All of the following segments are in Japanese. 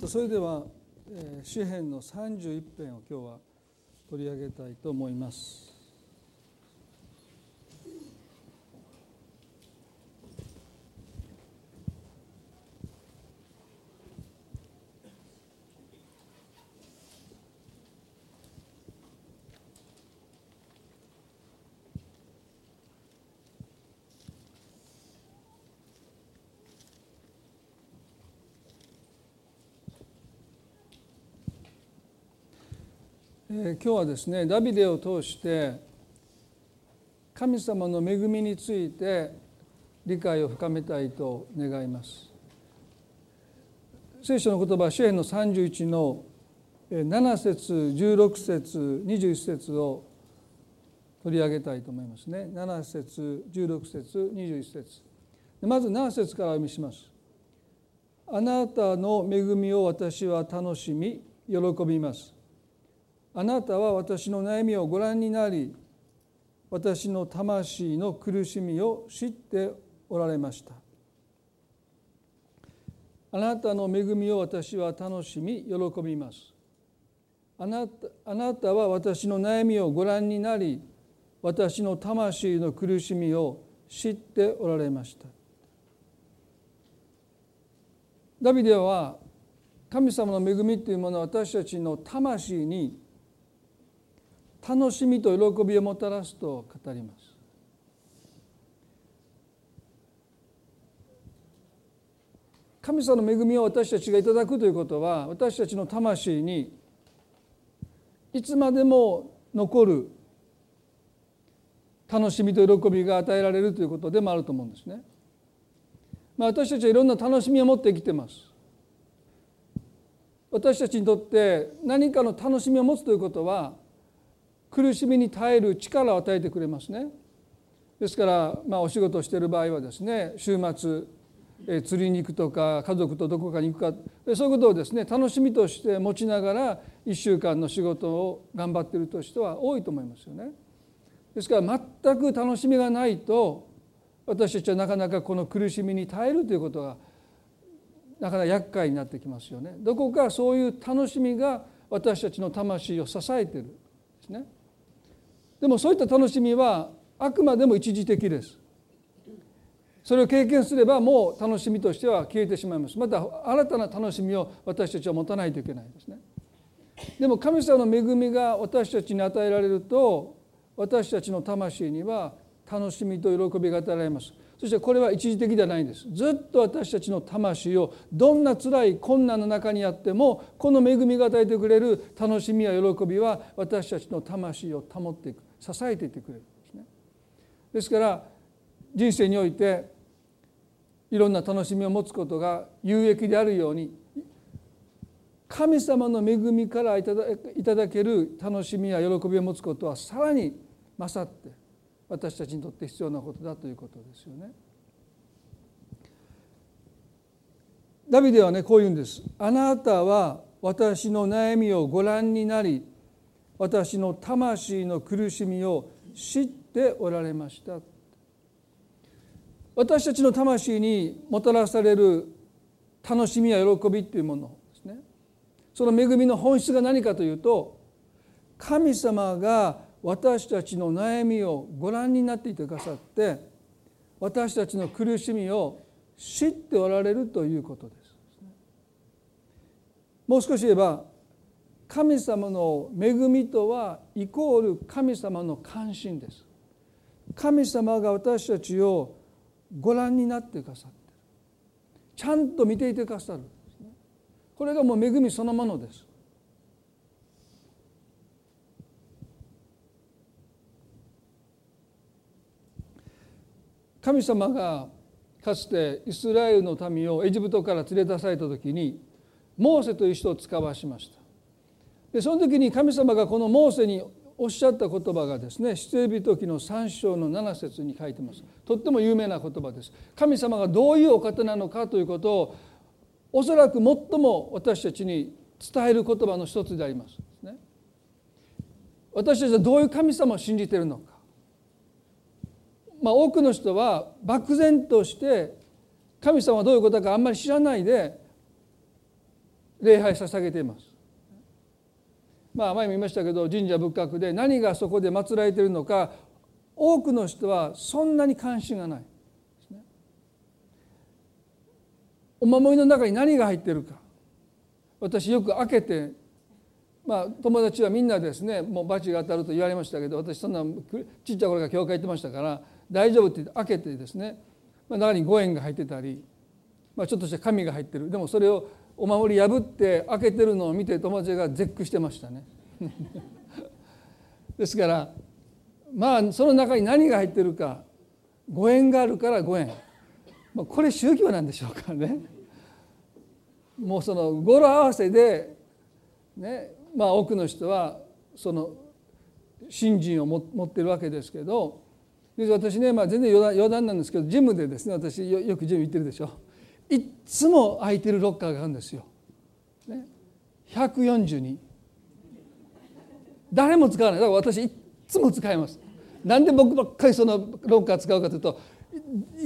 とそれでは、えー、詩編の31編を今日は取り上げたいと思います。今日はですねダビデを通して神様の恵みについて理解を深めたいと願います。聖書の言葉詩篇の31の7節16節21節を取り上げたいと思いますね。7節16節21節まず7節からお読みします。あなたの恵みを私は楽しみ喜びます。あなたは私の悩みをご覧になり私の魂の苦しみを知っておられました。あなたの恵みを私は楽しみ喜びます。あなたあなたは私の悩みをご覧になり私の魂の苦しみを知っておられました。ダビデは神様の恵みというものは私たちの魂に楽しみと喜びをもたらすと語ります。神様の恵みを私たちがいただくということは私たちの魂にいつまでも残る楽しみと喜びが与えられるということでもあると思うんですね。まあ、私たちはいろんな楽しみを持って生きてます。私たちにとって何かの楽しみを持つということは苦しみに耐える力を与えてくれますね。ですから、まあ、お仕事をしている場合はですね週末え釣りに行くとか家族とどこかに行くかそういうことをですね楽しみとして持ちながら1週間の仕事を頑張っているという人は多いと思いますよね。ですから全く楽しみがないと私たちはなかなかこの苦しみに耐えるということがなかなか厄介になってきますよね。どこかそういう楽しみが私たちの魂を支えているんですね。でもそういった楽しみはあくまでも一時的です。それを経験すればもう楽しみとしては消えてしまいます。また新たな楽しみを私たちは持たないといけないですね。でも神様の恵みが私たちに与えられると私たちの魂には楽しみと喜びが与えられます。そしてこれは一時的ではないんです。ずっと私たちの魂をどんな辛い困難の中にあってもこの恵みが与えてくれる楽しみや喜びは私たちの魂を保っていく。支えていてくれるんですね。ですから人生においていろんな楽しみを持つことが有益であるように神様の恵みからいただける楽しみや喜びを持つことはさらに勝って私たちにとって必要なことだということですよね。ダビデはねこう言うんです。あなたは私の悩みをご覧になり私の魂の苦しみを知っておられました私たちの魂にもたらされる楽しみや喜びというものですねその恵みの本質が何かというと神様が私たちの悩みをご覧になっていてくださって私たちの苦しみを知っておられるということです。もう少し言えば神様の恵みとはイコール神様の関心です。神様が私たちをご覧になってくださってる。ちゃんと見ていてくださるこれがもう恵みそのものです。神様がかつてイスラエルの民をエジプトから連れ出された時にモーセという人を使わしました。でその時に神様がこのモーセにおっしゃった言葉がですね出エビ時の3章の7節に書いてます。とっても有名な言葉です。神様がどういうお方なのかということをおそらく最も私たちに伝える言葉の一つであります、ね、私たちはどういう神様を信じているのか。まあ多くの人は漠然として神様はどういうことかあんまり知らないで礼拝捧げています。まあ前も言いましたけど神社仏閣で何がそこで祀られているのか多くの人はそんなに関心がない。お守りの中に何が入っているか私よく開けてまあ友達はみんなですねもう罰が当たると言われましたけど私そんなちっちゃい頃から教会行ってましたから大丈夫って開けてですね、まあ、中に5円が入ってたり、まあ、ちょっとした紙が入ってるでもそれをお守り破って開けてるのを見て友達が絶句してましたね。ですからまあその中に何が入ってるか5円があるから5円これ宗教なんでしょうかね。もうその語呂合わせで、ねまあ、多くの人はその信心を持ってるわけですけど私ね、まあ、全然余談なんですけどジムでですね私よくジム行ってるでしょいつも空いてるロッカーがあるんですよ。ね、142誰も使わないだから私いつも使います。なんで僕ばっかりそのロッカー使うかというと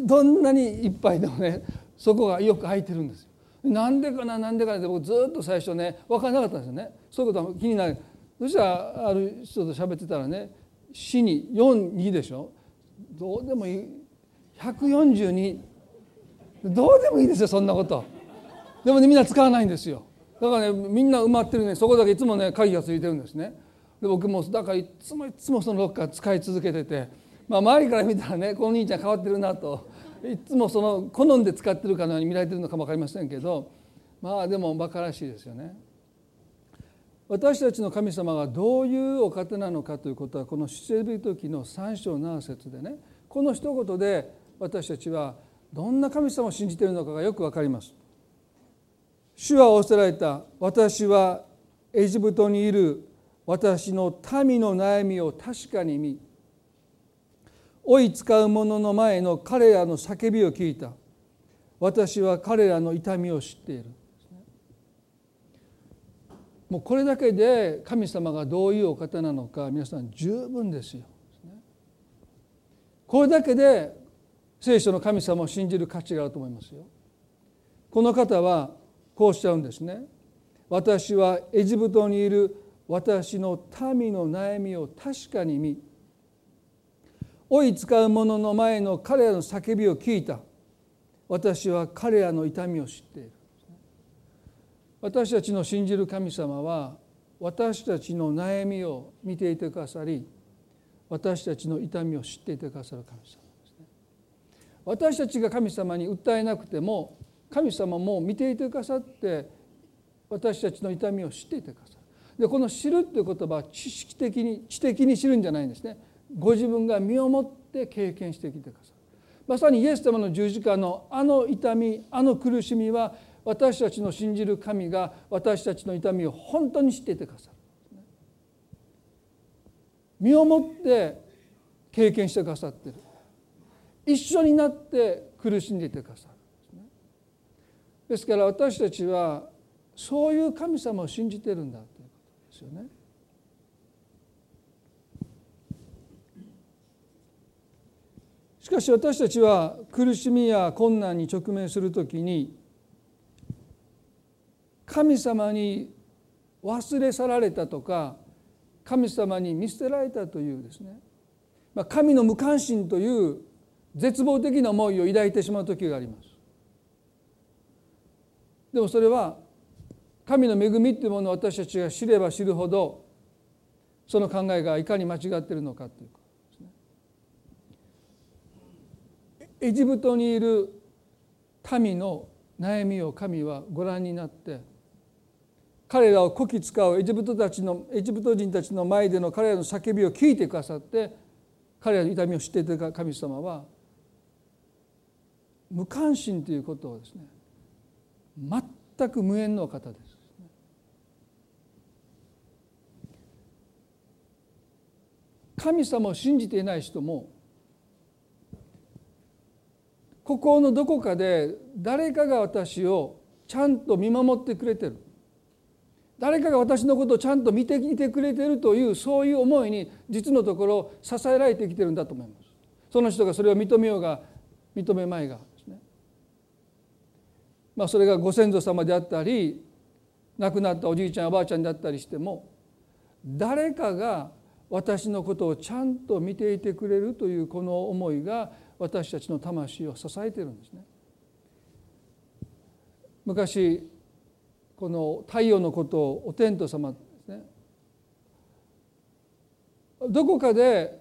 どんなにいっぱいでもねそこがよく空いてるんですよ。なんでかななんでかなって僕ずっと最初ね分からなかったんですよね。そういうことは気になる。そしたらある人と喋ってたらね死に42でしょどうでもいい142どうでもいいですよそんなこと。でもねみんな使わないんですよ。だからねみんな埋まってるね。そこだけいつもね鍵がついてるんですね。で僕もだからいつもいつもそのロッカー使い続けてて、まあ、周りから見たらねこの兄ちゃん変わってるなと。いつもその好んで使ってるかのように見られてるのかも分かりませんけど。まあでも馬鹿らしいですよね。私たちの神様がどういうお方なのかということはこの出エビ時の3章7節でね。この一言で私たちはどんな神様を信じているのかがよく分かります。主は仰せられた私はエジプトにいる私の民の悩みを確かに見追い使う者の前の彼らの叫びを聞いた。私は彼らの痛みを知っている。もうこれだけで神様がどういうお方なのか皆さん十分ですよ。これだけで聖書の神様を信じる価値があると思いますよ。この方はこうしちゃうんですね。私はエジプトにいる私の民の悩みを確かに見追い使う者の前の彼らの叫びを聞いた。私は彼らの痛みを知っている。私たちの信じる神様は私たちの悩みを見ていてくださり私たちの痛みを知っていてくださる神様。私たちが神様に訴えなくても神様も見ていてくださって私たちの痛みを知っていてくださる。でこの知るという言葉は知識的に知的に知るんじゃないんですね。ご自分が身をもって経験してきてくださる。まさにイエス様の十字架のあの痛みあの苦しみは私たちの信じる神が私たちの痛みを本当に知っていてくださる。身をもって経験してくださっている。一緒になって苦しんでいてくださるですから私たちはそういう神様を信じてるんだということですよね。しかし私たちは苦しみや困難に直面するときに神様に忘れ去られたとか神様に見捨てられたというですね神の無関心という絶望的な思いを抱いてしまう時があります。でもそれは神の恵みっていうものを私たちが知れば知るほどその考えがいかに間違っているのかというかエジプトにいる民の悩みを神はご覧になって彼らをこき使うエジプトたちのエジプト人たちの前での彼らの叫びを聞いてくださって彼らの痛みを知っていた神様は無関心ということをですね全く無縁の方です。神様を信じていない人も心のどこかで誰かが私をちゃんと見守ってくれてる誰かが私のことをちゃんと見てきてくれてるというそういう思いに実のところ支えられてきてるんだと思います。その人がそれを認めようが認めまいが。まあそれがご先祖様であったり亡くなったおじいちゃんおばあちゃんだったりしても誰かが私のことをちゃんと見ていてくれるというこの思いが私たちの魂を支えているんですね。昔この太陽のことをお天道様ですねどこかで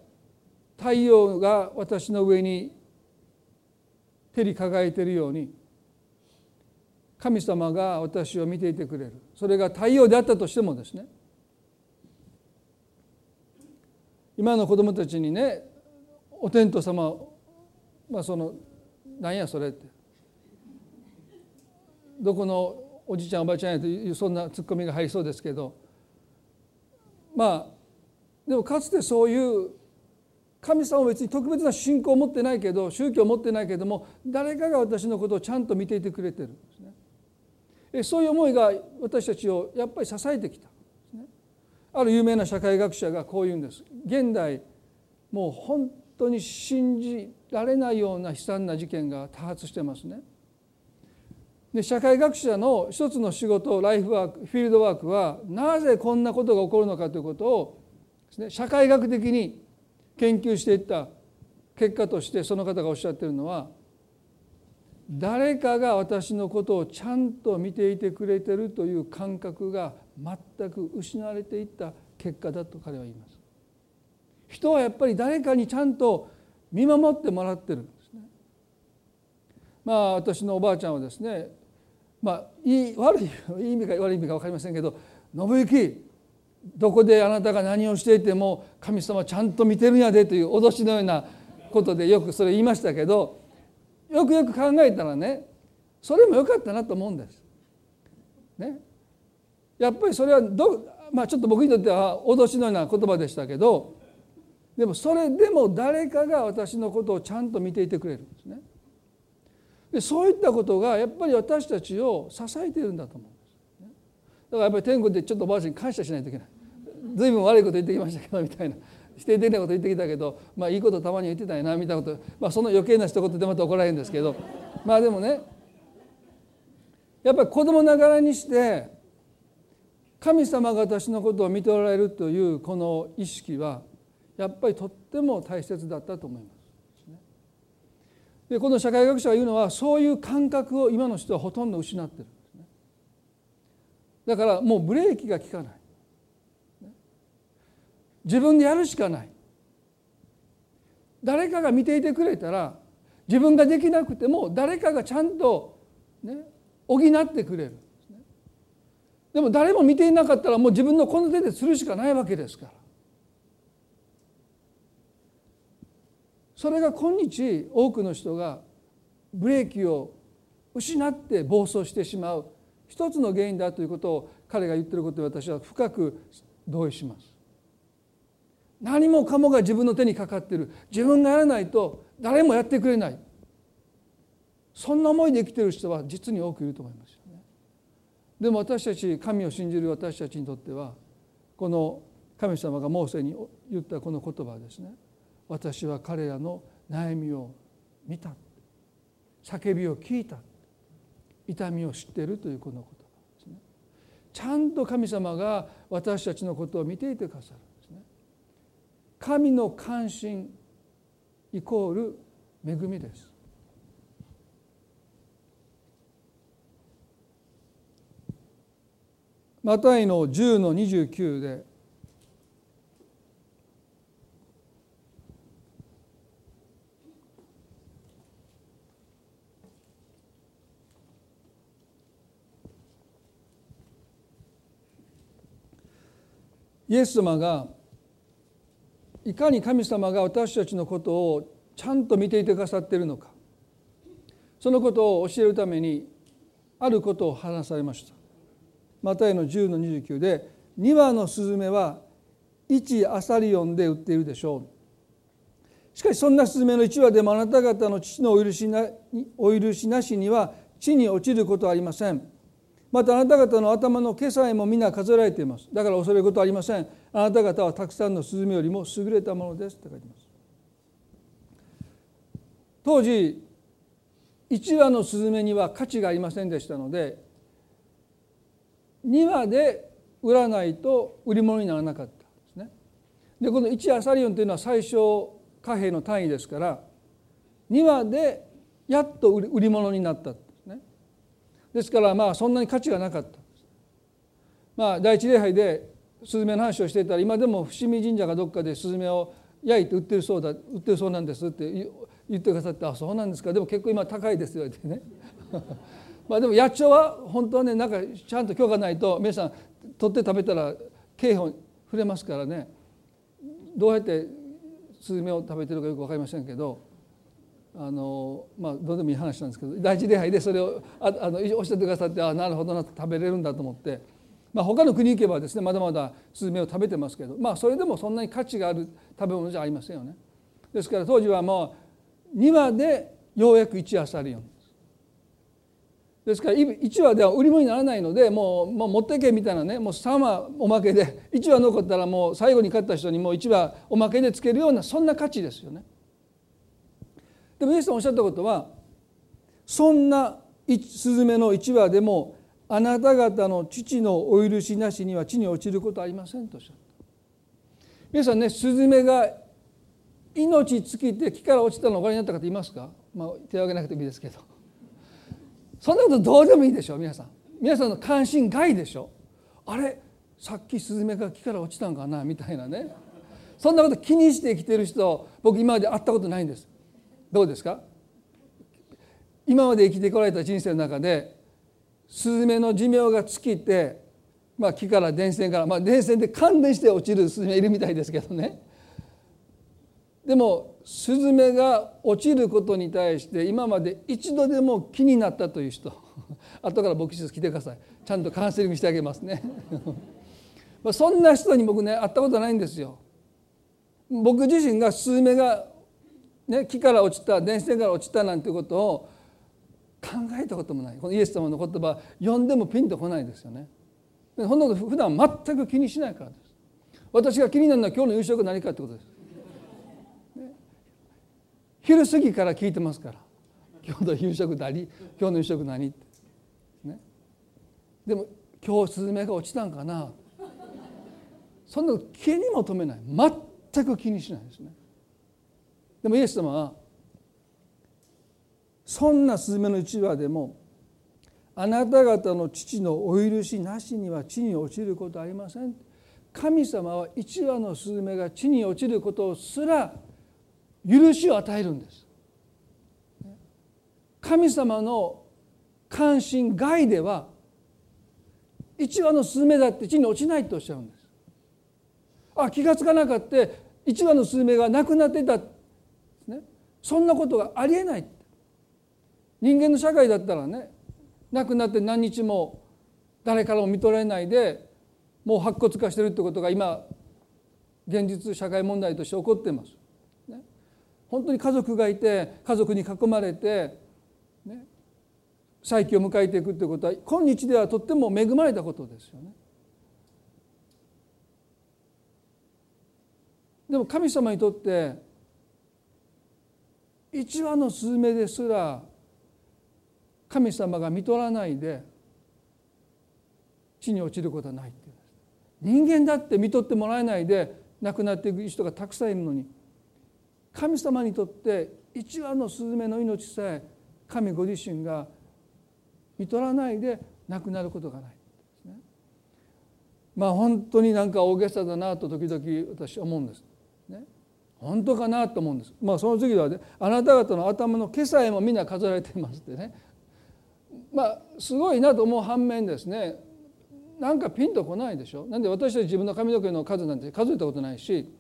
太陽が私の上に照り輝いているように神様が私を見ていてくれる。それが太陽であったとしてもですね。今の子供たちにねお天道様まあそのなんやそれって。どこのおじいちゃんおばあちゃんやというそんなツッコミが入りそうですけど。まあでもかつてそういう神様は別に特別な信仰を持ってないけど宗教を持ってないけども誰かが私のことをちゃんと見ていてくれてる。そういう思いが私たちをやっぱり支えてきた。ある有名な社会学者がこう言うんです。現代もう本当に信じられないような悲惨な事件が多発してますね。で社会学者の一つの仕事ライフワークフィールドワークはなぜこんなことが起こるのかということをです、ね、社会学的に研究していった結果としてその方がおっしゃっているのは誰かが私のことをちゃんと見ていてくれてるという感覚が全く失われていった結果だと彼は言います。人はやっぱり誰かにちゃんと見守ってもらってるんですね。まあ私のおばあちゃんはですねまあいい悪いいい意味か悪い意味か分かりませんけど「信行どこであなたが何をしていても神様ちゃんと見てるんやで」という脅しのようなことでよくそれ言いましたけどよくよく考えたらねそれもよかったなと思うんです。ね、やっぱりそれはど、まあ、ちょっと僕にとっては脅しのような言葉でしたけどでもそれでも誰かが私のことをちゃんと見ていてくれるんですね。でそういったことがやっぱり私たちを支えているんだと思うんです。だからやっぱり天国でちょっとおばあちゃんに感謝しないといけない。随分悪いこと言ってきましたけどみたいな否定的なこと言ってきたけどまあいいことたまに言ってたよなみたいなことまあその余計な一言でまた怒られるんですけどまあでもねやっぱり子供ながらにして神様が私のことを見ておられるというこの意識はやっぱりとっても大切だったと思います。でこの社会学者が言うのはそういう感覚を今の人はほとんど失ってるんですね。だからもうブレーキが効かない。自分でやるしかない。誰かが見ていてくれたら自分ができなくても誰かがちゃんとね補ってくれる。でも誰も見ていなかったらもう自分のこの手でするしかないわけですから。それが今日多くの人がブレーキを失って暴走してしまう一つの原因だということを彼が言ってることで私は深く同意します。何もかもが自分の手にかかっている。自分がやらないと誰もやってくれない。そんな思いで生きている人は実に多くいると思いますよね。でも私たち神を信じる私たちにとってはこの神様がモーセに言ったこの言葉ですね。私は彼らの悩みを見た叫びを聞いた痛みを知っているというこの言葉ですね。ちゃんと神様が私たちのことを見ていてくださる。神の関心イコール恵みです。マタイの10の29でイエス様がいかに神様が私たちのことをちゃんと見ていてくださっているのかそのことを教えるためにあることを話されました。マタイの10の29で「2羽のスズメは1アサリオンで売っているでしょう」しかしそんなスズメの1羽でもあなた方の父のお許しなお許しなしには地に落ちることはありません。またあなた方の頭の毛さえも皆数えられています。だから恐れることはありません。あなた方はたくさんのスズメよりも優れたものです。って書いてます。当時1羽のスズメには価値がありませんでしたので庭で売らないと売り物にならなかったんですね。でこの1アサリオンというのは最小貨幣の単位ですから庭でやっと売り物になったです。からまあそんなに価値がなかった。まあ第一礼拝でスズメの話をしていたら今でも伏見神社かどっかでスズメを焼いて売ってるそうだ売ってるそうなんですって言ってくださって「あそうなんですかでも結構今高いです」よってね まあでも野鳥は本当はねなんかちゃんと許可ないと皆さん取って食べたら刑法触れますからねどうやってスズメを食べてるかよく分かりませんけどあのまあどうでもいい話なんですけど第一礼拝でそれをああのおっしゃってくださってあなるほどなって食べれるんだと思って。まあ、他の国行けばですねまだまだスズメを食べてますけどまあそれでもそんなに価値がある食べ物じゃありませんよね。ですから当時はもう2羽でようやく1アサリオンですから1羽では売り物にならないのでもうもう持ってけみたいなねもう3羽おまけで1羽残ったらもう最後に買った人にもう1羽おまけでつけるようなそんな価値ですよね。でもイエスさんおっしゃったことはそんなスズメの1羽でもあなた方の父のお許しなしには地に落ちることはありませんとおっしゃった。皆さんねスズメが命尽きて木から落ちたのをご覧になった方いますか、まあ、手を挙げなくてもいいですけど。そんなことどうでもいいでしょう皆さん。皆さんの関心外でしょ。あれ？さっきスズメが木から落ちたんかな？みたいなね。そんなこと気にして生きてる人僕今まで会ったことないんです。どうですか？今まで生きてこられた人生の中でスズメの寿命が尽きて、まあ、木から電線から、まあ、電線で感電して落ちるスズメいるみたいですけどね。でもスズメが落ちることに対して今まで一度でも気になったという人 後から牧師室来てください。ちゃんとカウンセリングしてあげますね。まあそんな人に僕ね会ったことないんですよ。僕自身がスズメが、ね、木から落ちた電線から落ちたなんていうことを考えたこともない。このイエス様の言葉読んでもピンとこないですよね。そんなこと普段全く気にしないからです。私が気になるのは今日の夕食何かってことです、ね、昼過ぎから聞いてますから。今日の夕食何？今日の夕食何？って、ね、でも今日スズメが落ちたんかな？そんな気にも留めない。全く気にしないですね。でもイエス様はそんなスズメの一羽でもあなた方の父のお許しなしには地に落ちることありません。神様は一羽のスズメが地に落ちることすら許しを与えるんです。神様の関心外では一羽のスズメだって地に落ちないとおっしゃるんです。あ気が付かなかった一羽のスズメが亡くなってた、ね、そんなことがありえない人間の社会だったらね亡くなって何日も誰からも見とれないでもう白骨化してるってことが今現実社会問題として起こっています。ね、本当に家族がいて家族に囲まれて、ね、再起を迎えていくってことは今日ではとっても恵まれたことですよね。でも神様にとって一羽のスズメですら神様が見取らないで地に落ちることはないって人間だって見とってもらえないで亡くなっていく人がたくさんいるのに神様にとって一羽のスズメの命さえ神ご自身が見取らないで亡くなることがないまあ本当になんか大げさだなと時々私は思うんです。本当かなと思うんです。まあその次はねあなた方の頭の毛さえもみんな数えられていますってねまあすごいなと思う反面ですねなんかピンとこないでしょなんで私たち自分の髪の毛の数なんて数えたことないし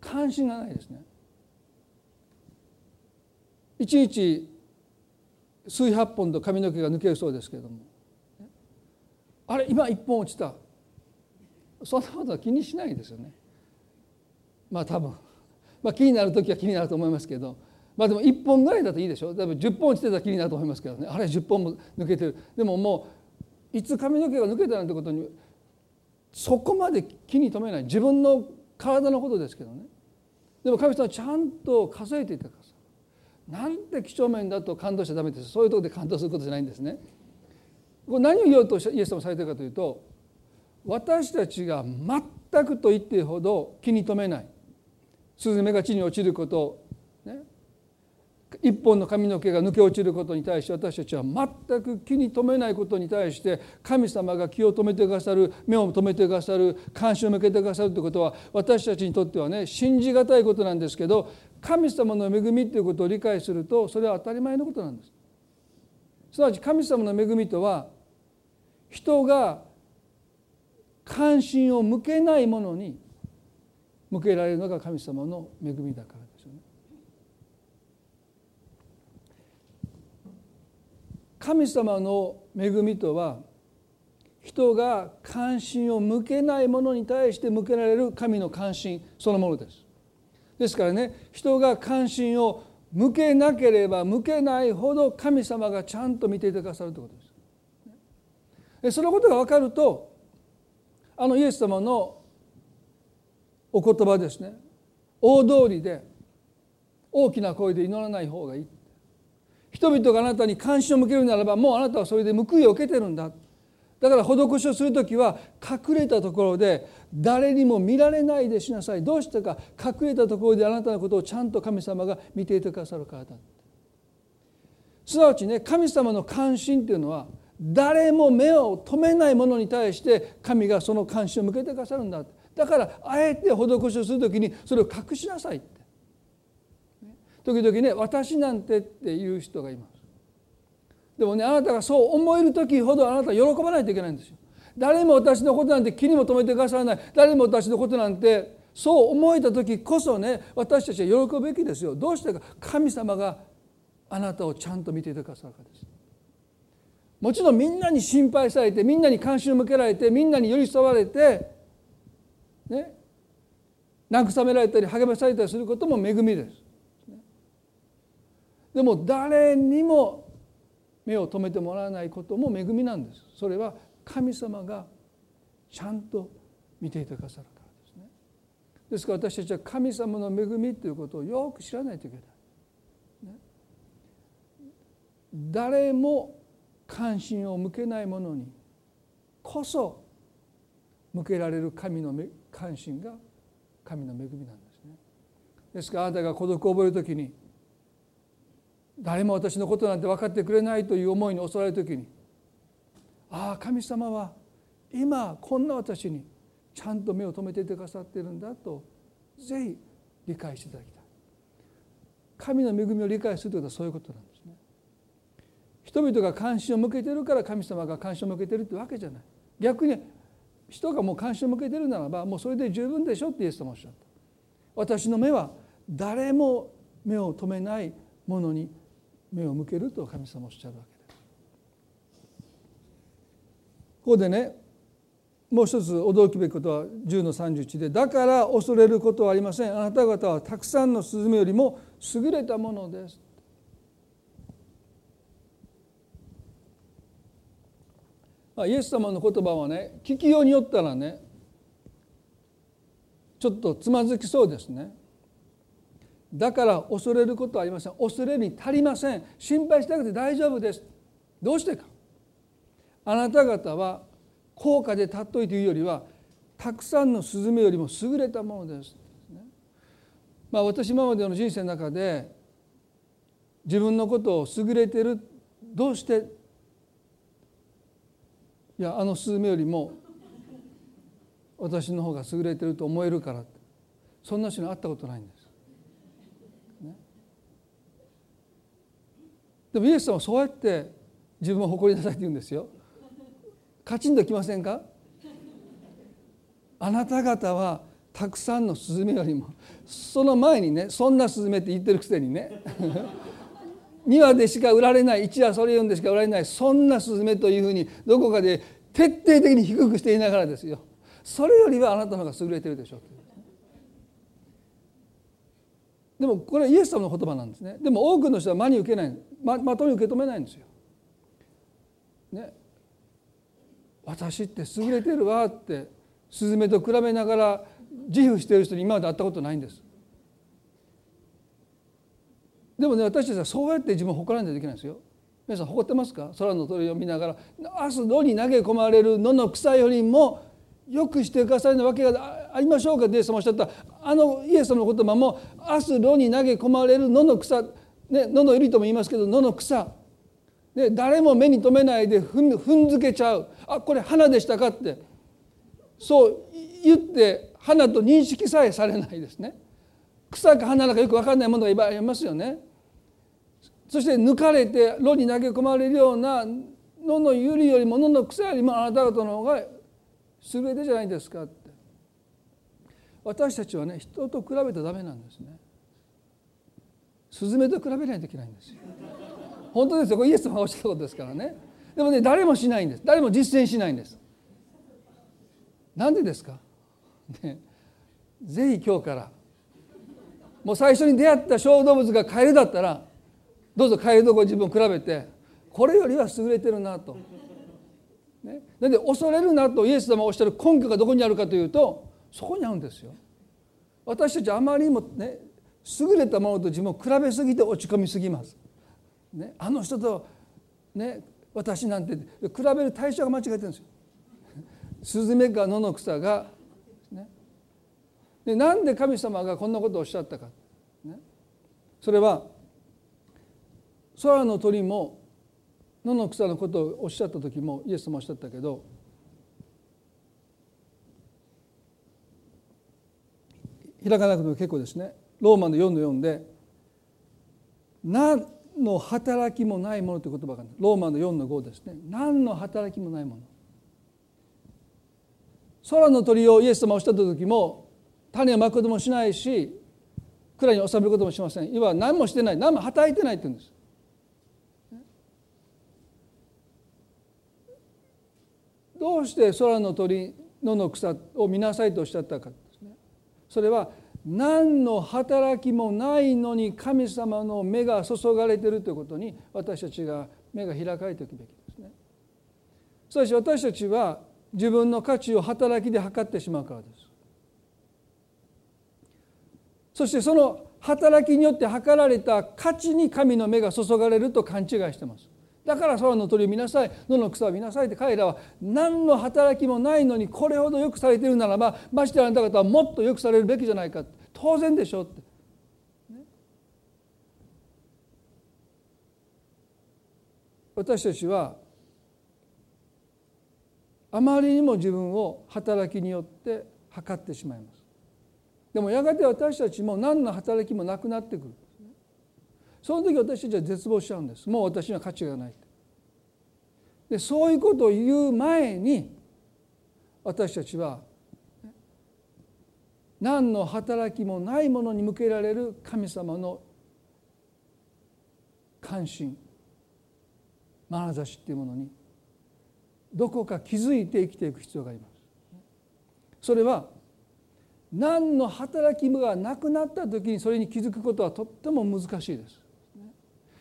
関心がないですね。一日数百本と髪の毛が抜けるそうですけれどもあれ今一本落ちたそんなことは気にしないですよね。まあ多分、まあ、気になる時は気になると思いますけどまあでも1本ぐらいだといいでしょ？多分10本落ちてたら気になると思いますけどね。あれ10本も抜けてる。でももういつ髪の毛が抜けたなんてことにそこまで気に留めない。自分の体のことですけどね。でも神様はちゃんと数えていたからなんて几帳面だと感動しちゃダメですそういうとこで感動することじゃないんですね。これ何を言おうとイエス様されてるかというと私たちが全くと言っていいほど気に留めない。スズメが地に落ちることね一本の髪の毛が抜け落ちることに対して私たちは全く気に留めないことに対して神様が気を止めてくださる目を止めてくださる関心を向けてくださるということは私たちにとってはね信じがたいことなんですけど神様の恵みということを理解するとそれは当たり前のことなんです。すなわち神様の恵みとは人が関心を向けないものに向けられるのが神様の恵みだからですよね。神様の恵みとは人が関心を向けないものに対して向けられる神の関心そのものです。ですからね人が関心を向けなければ向けないほど神様がちゃんと見ていてくださるということです。そのことが分かるとあのイエス様のお言葉ですね。大通りで大きな声で祈らない方がいい。人々があなたに関心を向けるならばもうあなたはそれで報いを受けてるんだ。だから施しをする時は隠れたところで誰にも見られないでしなさい。どうしてか隠れたところであなたのことをちゃんと神様が見ていてくださるからだ。すなわちね神様の関心っていうのは誰も目を留めないものに対して神がその関心を向けてくださるんだ。だからあえて施しをする時にそれを隠しなさいって時々ね私なんてっていう人がいますでもねあなたがそう思える時ほどあなたは喜ばないといけないんですよ。誰も私のことなんて気にも留めてくださらない誰も私のことなんてそう思えた時こそね私たちは喜ぶべきですよ。どうしてか神様があなたをちゃんと見ていてくださるからです。もちろんみんなに心配されてみんなに関心を向けられてみんなに寄り添われてね。慰められたり励まされたりすることも恵みです。でも誰にも目を留めてもらわないことも恵みなんです。それは神様がちゃんと見ていてくださるからですね。ですから私たちは神様の恵みということをよく知らないといけない、ね、誰も関心を向けないものにこそ向けられる神の関心が神の恵みなんですね。ですからあなたが孤独を覚える時に誰も私のことなんて分かってくれないという思いに襲われる時にああ神様は今こんな私にちゃんと目を留めていてくださっているんだとぜひ理解していただきたい。神の恵みを理解するということはそういうことなんですね。人々が関心を向けてるから神様が関心を向けてるというわけじゃない。逆に人がもう関心を向けてるならばもうそれで十分でしょってイエス様おっしゃった。私の目は誰も目を留めないものに目を向けると神様おっしゃるわけです。ここでねもう一つ驚くべきことは10の31で「だから恐れることはありません。あなた方はたくさんのスズメよりも優れたものです」イエス様の言葉はね聞きようによったらねちょっとつまずきそうですね。だから恐れることはありません。恐れに足りません。心配しなくて大丈夫です。どうしてか。あなた方は高価で尊いというよりはたくさんのスズメよりも優れたものです。まあ、私今までの人生の中で自分のことを優れてるどうしていやあのスズメよりも私の方が優れてると思えるからそんな人に会ったことないんです。ねでもイエス様はそうやって自分を誇りなさいって言うんですよ。カチンときませんか？あなた方はたくさんのスズメよりもその前にねそんなスズメって言ってるくせにね2羽でしか売られない1羽それ読んでしか売られないそんなスズメというふうにどこかで徹底的に低くしていながらですよそれよりはあなたの方が優れてるでしょうでもこれはイエス様の言葉なんですねでも多くの人は真に受けないままとに受け止めないんですよ。ね私って優れてるわってスズメと比べながら自負している人に今まで会ったことないんです。でもね私たちはそうやって自分を誇らないといけないんですよ。皆さん誇ってますか？空の鳥を見ながら。明日野に投げ込まれる野の草よりもよくしてくださいのわけがありましょうか？ってイエス様おっしゃったあのイエス様の言葉も明日野に投げ込まれる野の草、ね、野の入りとも言いますけど野の草、ね、誰も目に留めないで踏ん踏んづけちゃう。あこれ花でしたかって。そう言って花と認識さえされないですね。草か花だかよく分かんないものがいっぱいありますよね。そして抜かれて炉に投げ込まれるような野のゆりよりも野の草よりもあなた方の方が優れてじゃないですかって。私たちはね人と比べてダメなんですね。スズメと比べないといけないんですよ。本当ですよ。これイエス様がおっしゃったことですからね。でもね誰もしないんです。誰も実践しないんです。なんでですか、ね、ぜひ今日から。もう最初に出会った小動物がカエルだったらどうぞカエルとご自分を比べてこれよりは優れてるなと。ね、なんで恐れるなとイエス様がおっしゃる根拠がどこにあるかというとそこにあるんですよ。私たちあまりにもね優れたものと自分を比べすぎて落ち込みすぎます。ね、あの人と、ね、私なんて比べる対象が間違えてるんですよ。スズメか野の草が、ね、でなんで神様がこんなことをおっしゃったか、ね、それは空の鳥も野の草のことをおっしゃった時もイエス様おっしゃったけど開かなくても結構ですね。ローマの4の4で「何の働きもないもの」という言葉がローマの4の5ですね。何の働きもないもの。空の鳥をイエス様おっしゃった時も種をまくこともしないし蔵に収めることもしません。いわば何もしてない。何も働いてないって言うんです。どうして空の鳥野の草を見なさいとおっしゃったかですねそれは何の働きもないのに神様の目が注がれているということに私たちが目が開かれておくべきですね。そして私たちは自分の価値を働きで測ってしまうからです。そしてその働きによって測られた価値に神の目が注がれると勘違いしてます。だから空の鳥を見なさい。野の草を見なさいって彼らは何の働きもないのにこれほどよくされているならばましてあなた方はもっとよくされるべきじゃないか。当然でしょうって。私たちはあまりにも自分を働きによって測ってしまいます。でもやがて私たちも何の働きもなくなってくる。その時私たちは絶望しちゃうんですもう私には価値がないでそういうことを言う前に私たちは何の働きもないものに向けられる神様の関心眼差しっていうものにどこか気づいて生きていく必要があります。それは何の働きがなくなった時にそれに気づくことはとっても難しいです。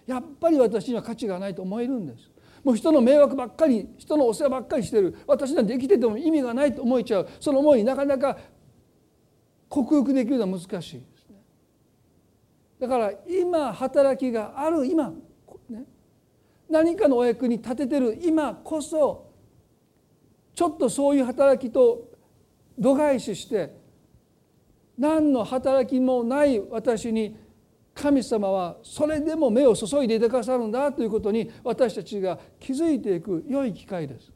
やっぱり私には価値がないと思えるんです。もう人の迷惑ばっかり人のお世話ばっかりしてる。私なんて生きてても意味がないと思えちゃう。その思いになかなか克服できるのは難しいですね。だから今働きがある今、ね、何かのお役に立ててる今こそちょっとそういう働きと度外視して何の働きもない私に神様はそれでも目を注いでいてくださるんだということに私たちが気づいていく良い機会です。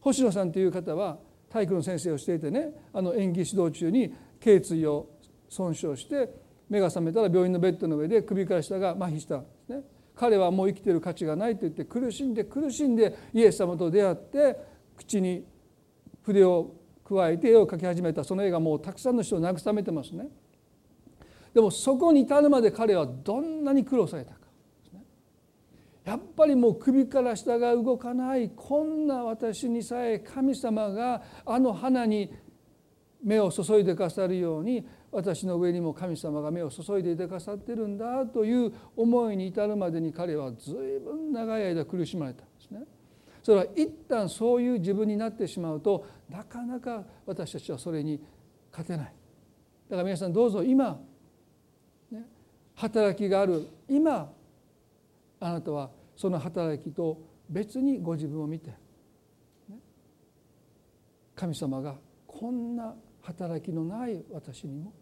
星野さんという方は体育の先生をしていてねあの演技指導中に頸椎を損傷して目が覚めたら病院のベッドの上で首から下が麻痺したんですね。彼はもう生きてる価値がないと言って苦しんで苦しんでイエス様と出会って口に筆を加えて絵を描き始めたその絵がもうたくさんの人を慰めてますね。でもそこに至るまで彼はどんなに苦労されたかやっぱりもう首から下が動かないこんな私にさえ神様があの花に目を注いでくださるように私の上にも神様が目を注いでいてくださってるんだという思いに至るまでに彼は随分長い間苦しまれたんですね。それは一旦そういう自分になってしまうとなかなか私たちはそれに勝てない。だから皆さんどうぞ今働きがある今あなたはその働きと別にご自分を見て神様がこんな働きのない私にも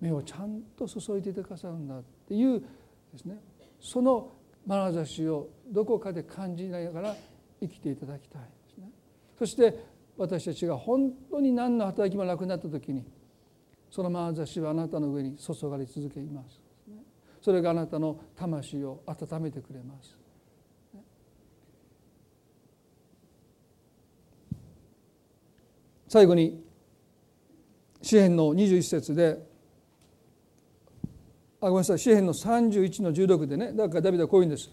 目をちゃんと注いでいてくださるんだっていうですねその眼差しをどこかで感じながら生きていただきたいですね。そして私たちが本当に何の働きもなくなった時にその眼差しはあなたの上に注がれ続けます。それがあなたの魂を温めてくれます。最後に詩篇の21節であごめんなさい詩篇の31の16でねだからダビデはこういうんです。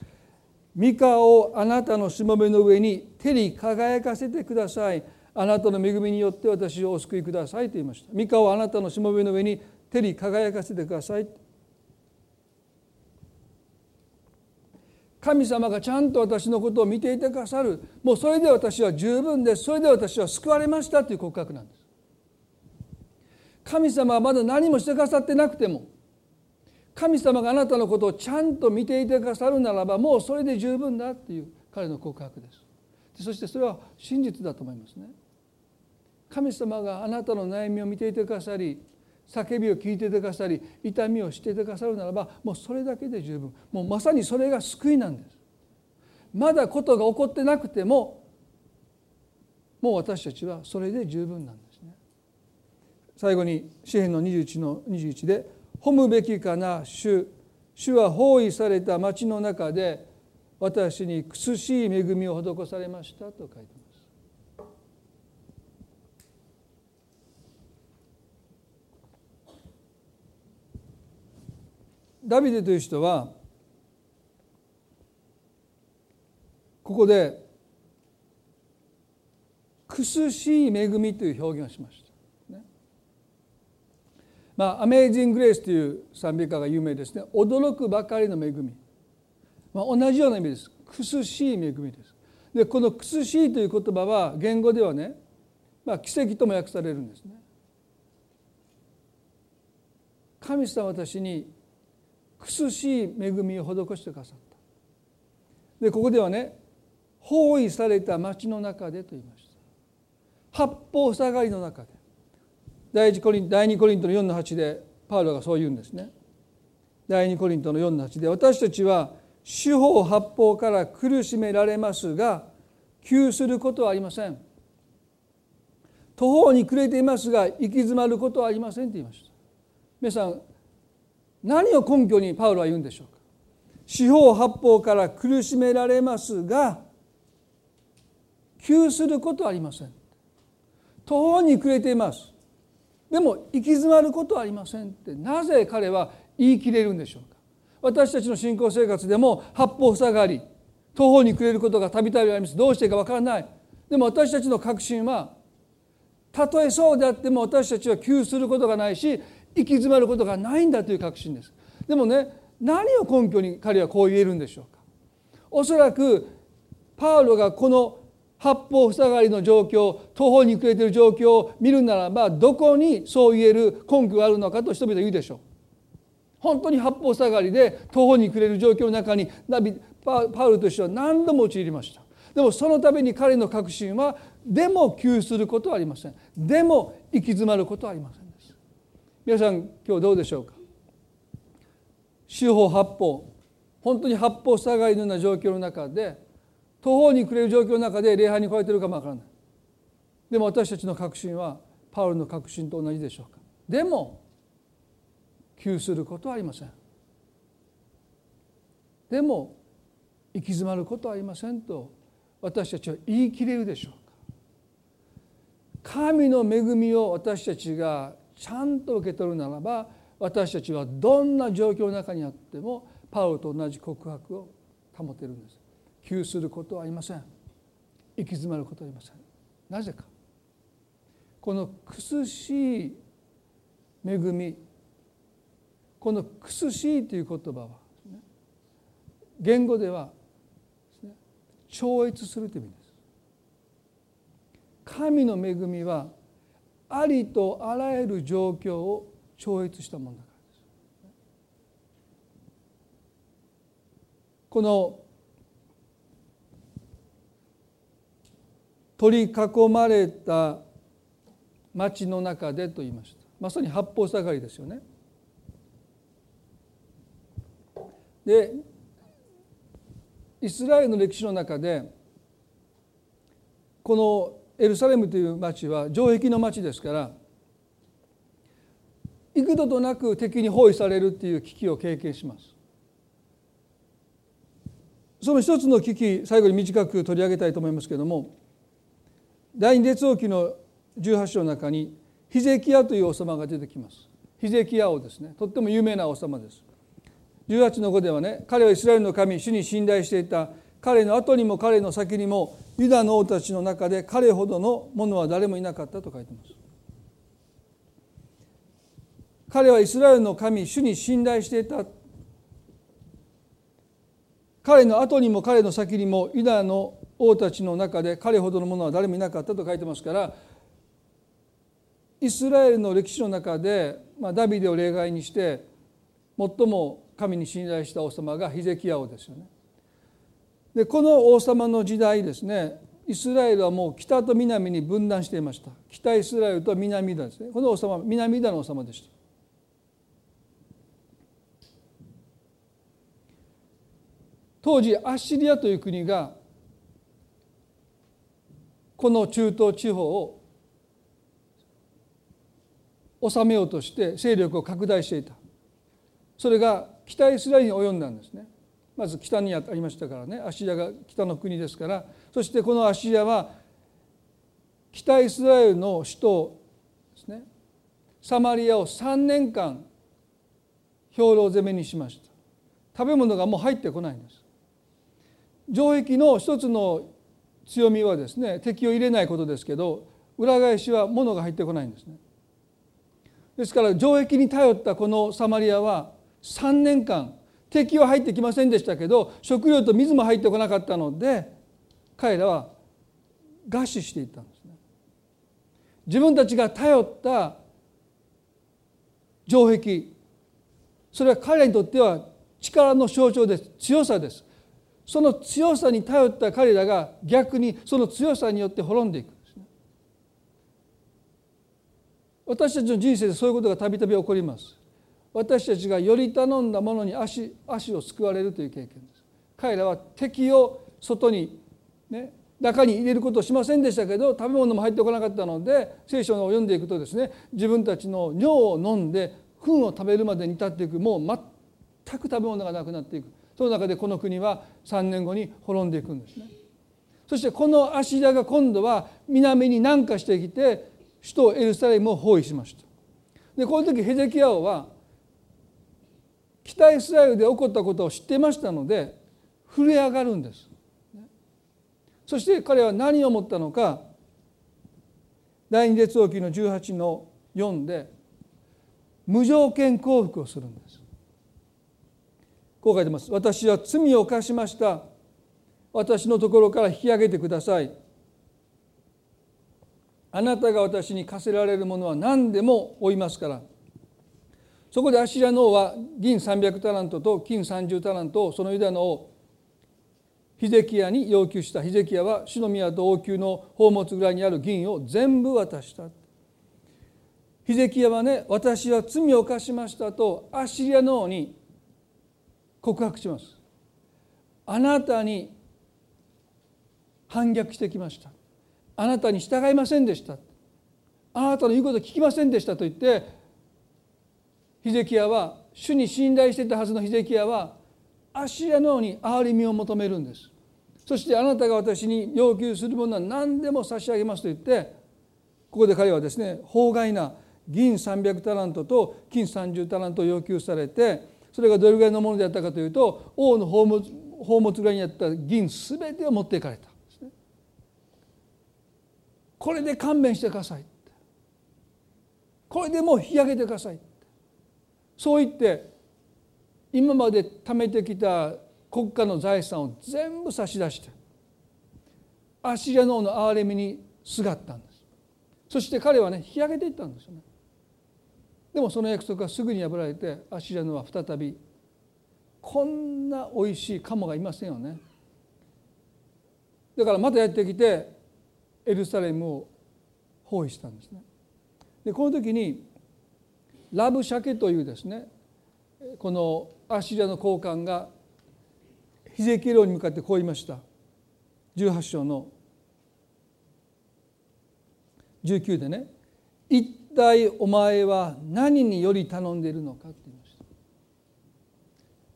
三河をあなたのしもべの上に照り輝かせてください。あなたの恵みによって私をお救いくださいと言いました。三河をあなたのしもべの上に照り輝かせてください。神様がちゃんと私のことを見ていてくださる。もうそれで私は十分です。それで私は救われましたという告白なんです。神様はまだ何もしてくださってなくても神様があなたのことをちゃんと見ていてくださるならばもうそれで十分だっていう彼の告白です。そしてそれは真実だと思いますね。神様があなたの悩みを見ていてくださり叫びを聞いていてくださり痛みをしていてくださるならばもうそれだけで十分。もうまさにそれが救いなんです。まだことが起こってなくてももう私たちはそれで十分なんですね。最後に詩篇の21の21で「褒むべきかな主。主は包囲された町の中で私に苦しい恵みを施されました」と書いてます。ダビデという人はここで「苦しい恵み」という表現をしました。ね、まあ「アメイジング・グレイス」という賛美歌が有名ですね驚くばかりの恵み、まあ、同じような意味です苦しい恵みです。でこの「苦しい」という言葉は言語ではね、まあ、奇跡とも訳されるんですね。神様私に苦しい恵みを施してくださった。でここではね包囲された町の中でと言いました。八方塞がりの中で。第一コリン第2コリントの4の8でパウロがそう言うんですね。第2コリントの4の8で私たちは四方八方から苦しめられますが窮することはありません。途方に暮れていますが行き詰まることはありませんと言いました。皆さん何を根拠にパウロは言うんでしょうか？四方八方から苦しめられますが窮することはありません。途方に暮れています。でも行き詰まることはありませんってなぜ彼は言い切れるんでしょうか？私たちの信仰生活でも八方塞がり途方に暮れることがたびたびあります。どうしていいかわからない。でも私たちの確信はたとえそうであっても私たちは窮することがないし行き詰まることがないんだという確信です。でもね何を根拠に彼はこう言えるんでしょうか。おそらくパウロがこの八方塞がりの状況途方に暮れている状況を見るならばどこにそう言える根拠があるのかと人々は言うでしょう。本当に八方塞がりで途方に暮れる状況の中にダビパウロとしては何度も陥りました。でもそのために彼の確信はでも窮することはありません。でも行き詰まることはありません。皆さん今日どうでしょうか？四方八方本当に八方塞がりのような状況の中で途方に暮れる状況の中で礼拝に来られてるかもわからない。でも私たちの確信はパウロの確信と同じでしょうか？でも窮することはありません。でも行き詰まることはありませんと私たちは言い切れるでしょうか？神の恵みを私たちがちゃんと受け取るならば私たちはどんな状況の中にあってもパウロと同じ告白を保てるんです。窮することはありません。行き詰まることはありません。なぜか。この苦しい恵みこの苦しいという言葉は言語では超越するという意味です。神の恵みはありとあらゆる状況を超越したものだからです。この取り囲まれた町の中でと言いましたまさに八方下がりですよね。でイスラエルの歴史の中でこのエルサレムという町は城壁の町ですから幾度となく敵に包囲されるっていう危機を経験します。その一つの危機最後に短く取り上げたいと思いますけれども第二列王記の18章の中にヒゼキヤという王様が出てきます。ヒゼキヤ王ですねとっても有名な王様です。18の5ではね彼はイスラエルの神主に信頼していた彼の後にも彼の先にもユダの王たちの中で彼ほどの者は誰もいなかったと書いてます。彼はイスラエルの神主に信頼していた彼の後にも彼の先にもユダの王たちの中で彼ほどの者は誰もいなかったと書いてますからイスラエルの歴史の中で、まあ、ダビデを例外にして最も神に信頼した王様がヒゼキヤ王ですよね。でこの王様の時代ですねイスラエルはもう北と南に分断していました。北イスラエルと南ユダですね。この王様南ユダの王様でした。当時アッシリアという国がこの中東地方を治めようとして勢力を拡大していた。それが北イスラエルに及んだんですね。まず北にありましたからね。アシリアが北の国ですから。そしてこのアシリアは北イスラエルの首都ですね。サマリアを3年間兵糧攻めにしました。食べ物がもう入ってこないんです。城壁の一つの強みはですね敵を入れないことですけど裏返しは物が入ってこないんですね。ですから城壁に頼ったこのサマリアは3年間敵は入ってきませんでしたけど食料と水も入ってこなかったので彼らは餓死していったんですね。自分たちが頼った城壁それは彼らにとっては力の象徴です強さですその強さに頼った彼らが逆にその強さによって滅んでいく。私たちの人生でそういうことがたびたび起こります。私たちがより頼んだものに足足を救われるという経験です。彼らは敵を外にね中に入れることをしませんでしたけど食べ物も入ってこなかったので聖書を読んでいくとですね自分たちの尿を飲んで糞を食べるまでに至っていくもう全く食べ物がなくなっていくその中でこの国は3年後に滅んでいくんですね。そしてこのアシリアが今度は南に南下してきて首都エルサレムを包囲しました。でこの時ヘゼキヤ王は北イスラエルで起こったことを知っていましたので震え上がるんです。そして彼は何を思ったのか第二列王記の18の4で無条件降伏をするんです。こう書いてます私は罪を犯しました私のところから引き上げてくださいあなたが私に課せられるものは何でも負いますからそこでアシリアの王は銀300タラントと金30タラントをそのユダの王ヒゼキヤに要求した。ヒゼキヤは主の宮と王宮の宝物蔵にある銀を全部渡した。ヒゼキヤはね私は罪を犯しましたとアシリアの王に告白します。あなたに反逆してきました。あなたに従いませんでした。あなたの言うこと聞きませんでしたと言ってヒゼキヤは主に信頼していたはずのヒゼキヤはアシアのように憐れみを求めるんです。そしてあなたが私に要求するものは何でも差し上げますと言ってここで彼はですね法外な銀300タラントと金30タラントを要求されてそれがどれぐらいのものであったかというと王の宝物宝物蔵にあった銀全てを持っていかれた。これで勘弁してくださいこれでもう引き上げてくださいそう言って今まで貯めてきた国家の財産を全部差し出してアシリアの王の憐れみにすがったんです。そして彼はね引き上げていったんですよね。でもその約束はすぐに破られてアシリアのは再びこんなおいしいカモがいませんよね。だからまたやってきてエルサレムを包囲したんですね。でこの時にラブシャケというですねこのアッシリアの高官がヒゼキエルに向かってこう言いました。18章の19でね「一体お前は何により頼んでいるのか」って言いました。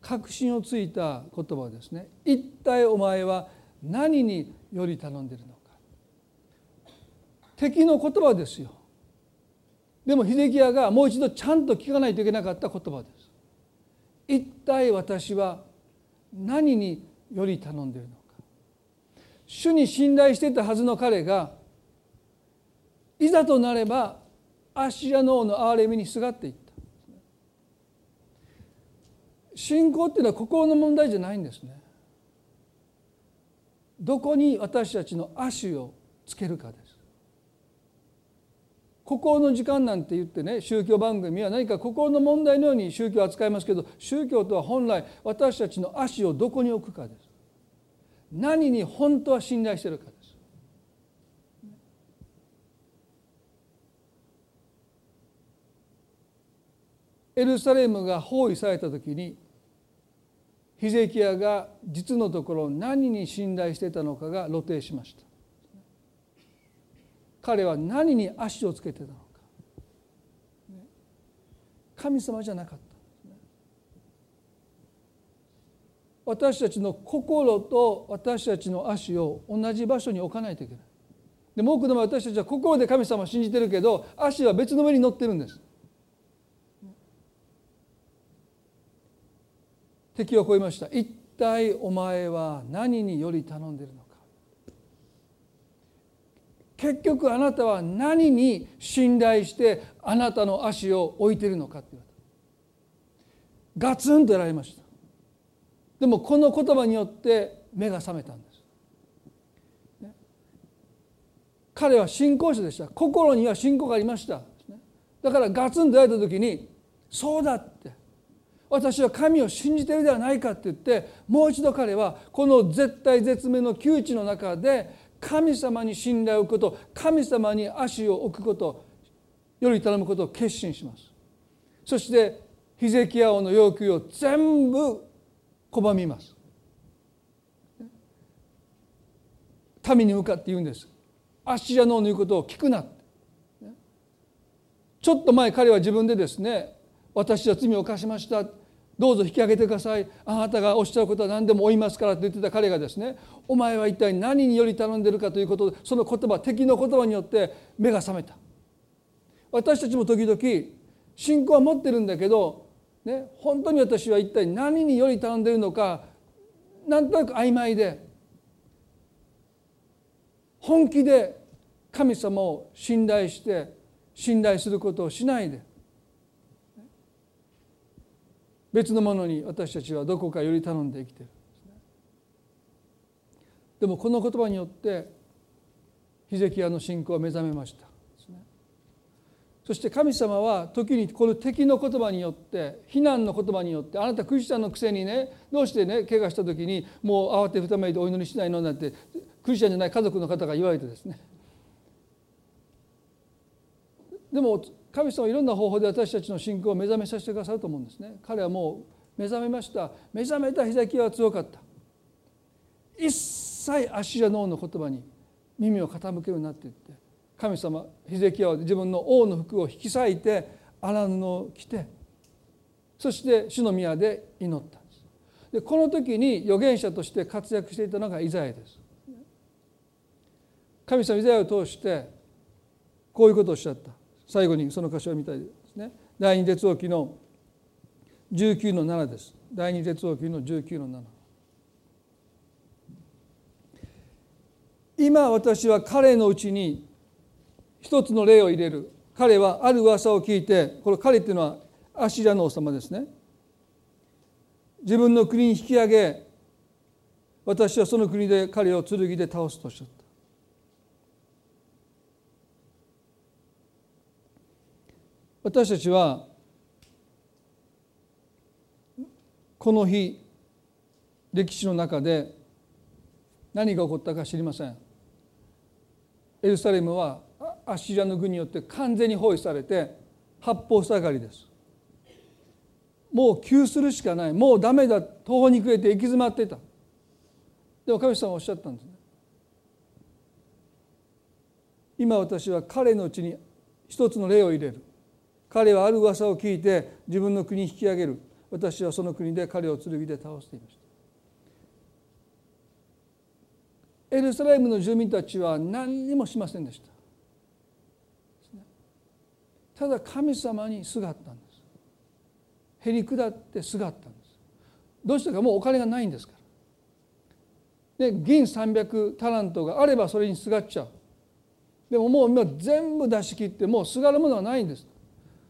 確信をついた言葉ですね「一体お前は何により頼んでいるのか」敵の言葉ですよ。でも秀樹屋がもう一度ちゃんと聞かないといけなかった言葉です。一体私は何により頼んでいるのか。主に信頼していたはずの彼がいざとなればアッシリアの王の憐れみにすがっていった。信仰っていうのは心の問題じゃないんですね。どこに私たちの足をつけるかです。心の時間なんて言ってね宗教番組は何か心の問題のように宗教を扱いますけど宗教とは本来私たちの足をどこに置くかです。何に本当は信頼しているかです。エルサレムが包囲された時にヒゼキヤが実のところ何に信頼してたのかが露呈しました。彼は何に足をつけてたのか。神様じゃなかった。私たちの心と私たちの足を同じ場所に置かないといけない。でも多くの私たちは心で神様を信じてるけど足は別の上に乗ってるんです。敵はこう言いました。一体お前は何により頼んでるのか。結局あなたは何に信頼してあなたの足を置いているのかって言われた。ガツンとやられました。でもこの言葉によって目が覚めたんです、彼は信仰者でした。心には信仰がありました。だからガツンとやられた時にそうだって。私は神を信じているではないかって言ってもう一度彼はこの絶対絶命の窮地の中で神様に信頼を置くこと神様に足を置くことより頼むことを決心します。そしてヒゼキヤ王の要求を全部拒みます。民に向かって言うんです。アッシリアの言うことを聞くなちょっと前彼は自分でですね私は罪を犯しました。どうぞ引き上げてください。あなたがおっしゃることは何でも追いますからと言ってた彼がですねお前は一体何により頼んでるかということでその言葉敵の言葉によって目が覚めた。私たちも時々信仰は持ってるんだけど、ね、本当に私は一体何により頼んでるのかなんとなく曖昧で本気で神様を信頼して信頼することをしないで別のものに私たちはどこかより頼んで生きている。でもこの言葉によってヒゼキヤの信仰は目覚めました。そして神様は時にこの敵の言葉によって非難の言葉によってあなたクリスチャンのくせにねどうしてね怪我した時にもう慌てふためいてお祈りしないのなんてクリスチャンじゃない家族の方が言われてですね。でも神様はいろんな方法で私たちの信仰を目覚めさせてくださると思うんですね。彼はもう目覚めました。目覚めた日崎は強かった。一切アシリアの王の言葉に耳を傾けるようになっていって神様ヒゼキヤは自分の王の服を引き裂いて荒布を着てそして主の宮で祈ったんです。でこの時に預言者として活躍していたのがイザヤです。神様イザヤを通してこういうことをおっしゃった。最後にその箇所を見たいですね。第二列王記の19の7です。第二列王記の19の7今私は彼のうちに一つの例を入れる。彼はある噂を聞いてこれ彼っていうのはアシリアの王様ですね。自分の国に引き上げ私はその国で彼を剣で倒すとおっしゃった。私たちはこの日歴史の中で何が起こったか知りません。エルサレムはアッシリアの軍によって完全に包囲されて八方塞がりです。もう窮するしかない。もうダメだ。途方に暮れて行き詰まってた。でも神様はおっしゃったんですね。今私は彼のうちに一つの例を入れる。彼はある噂を聞いて自分の国引き上げる。私はその国で彼を剣で倒していました。エルサレムの住民たちは何にもしませんでした。ただ神様にすがったんです。へり下ってすがったんです。どうしてかもうお金がないんですから。で銀300タラントがあればそれにすがっちゃう。でももう今全部出し切ってもうすがるものはないんです。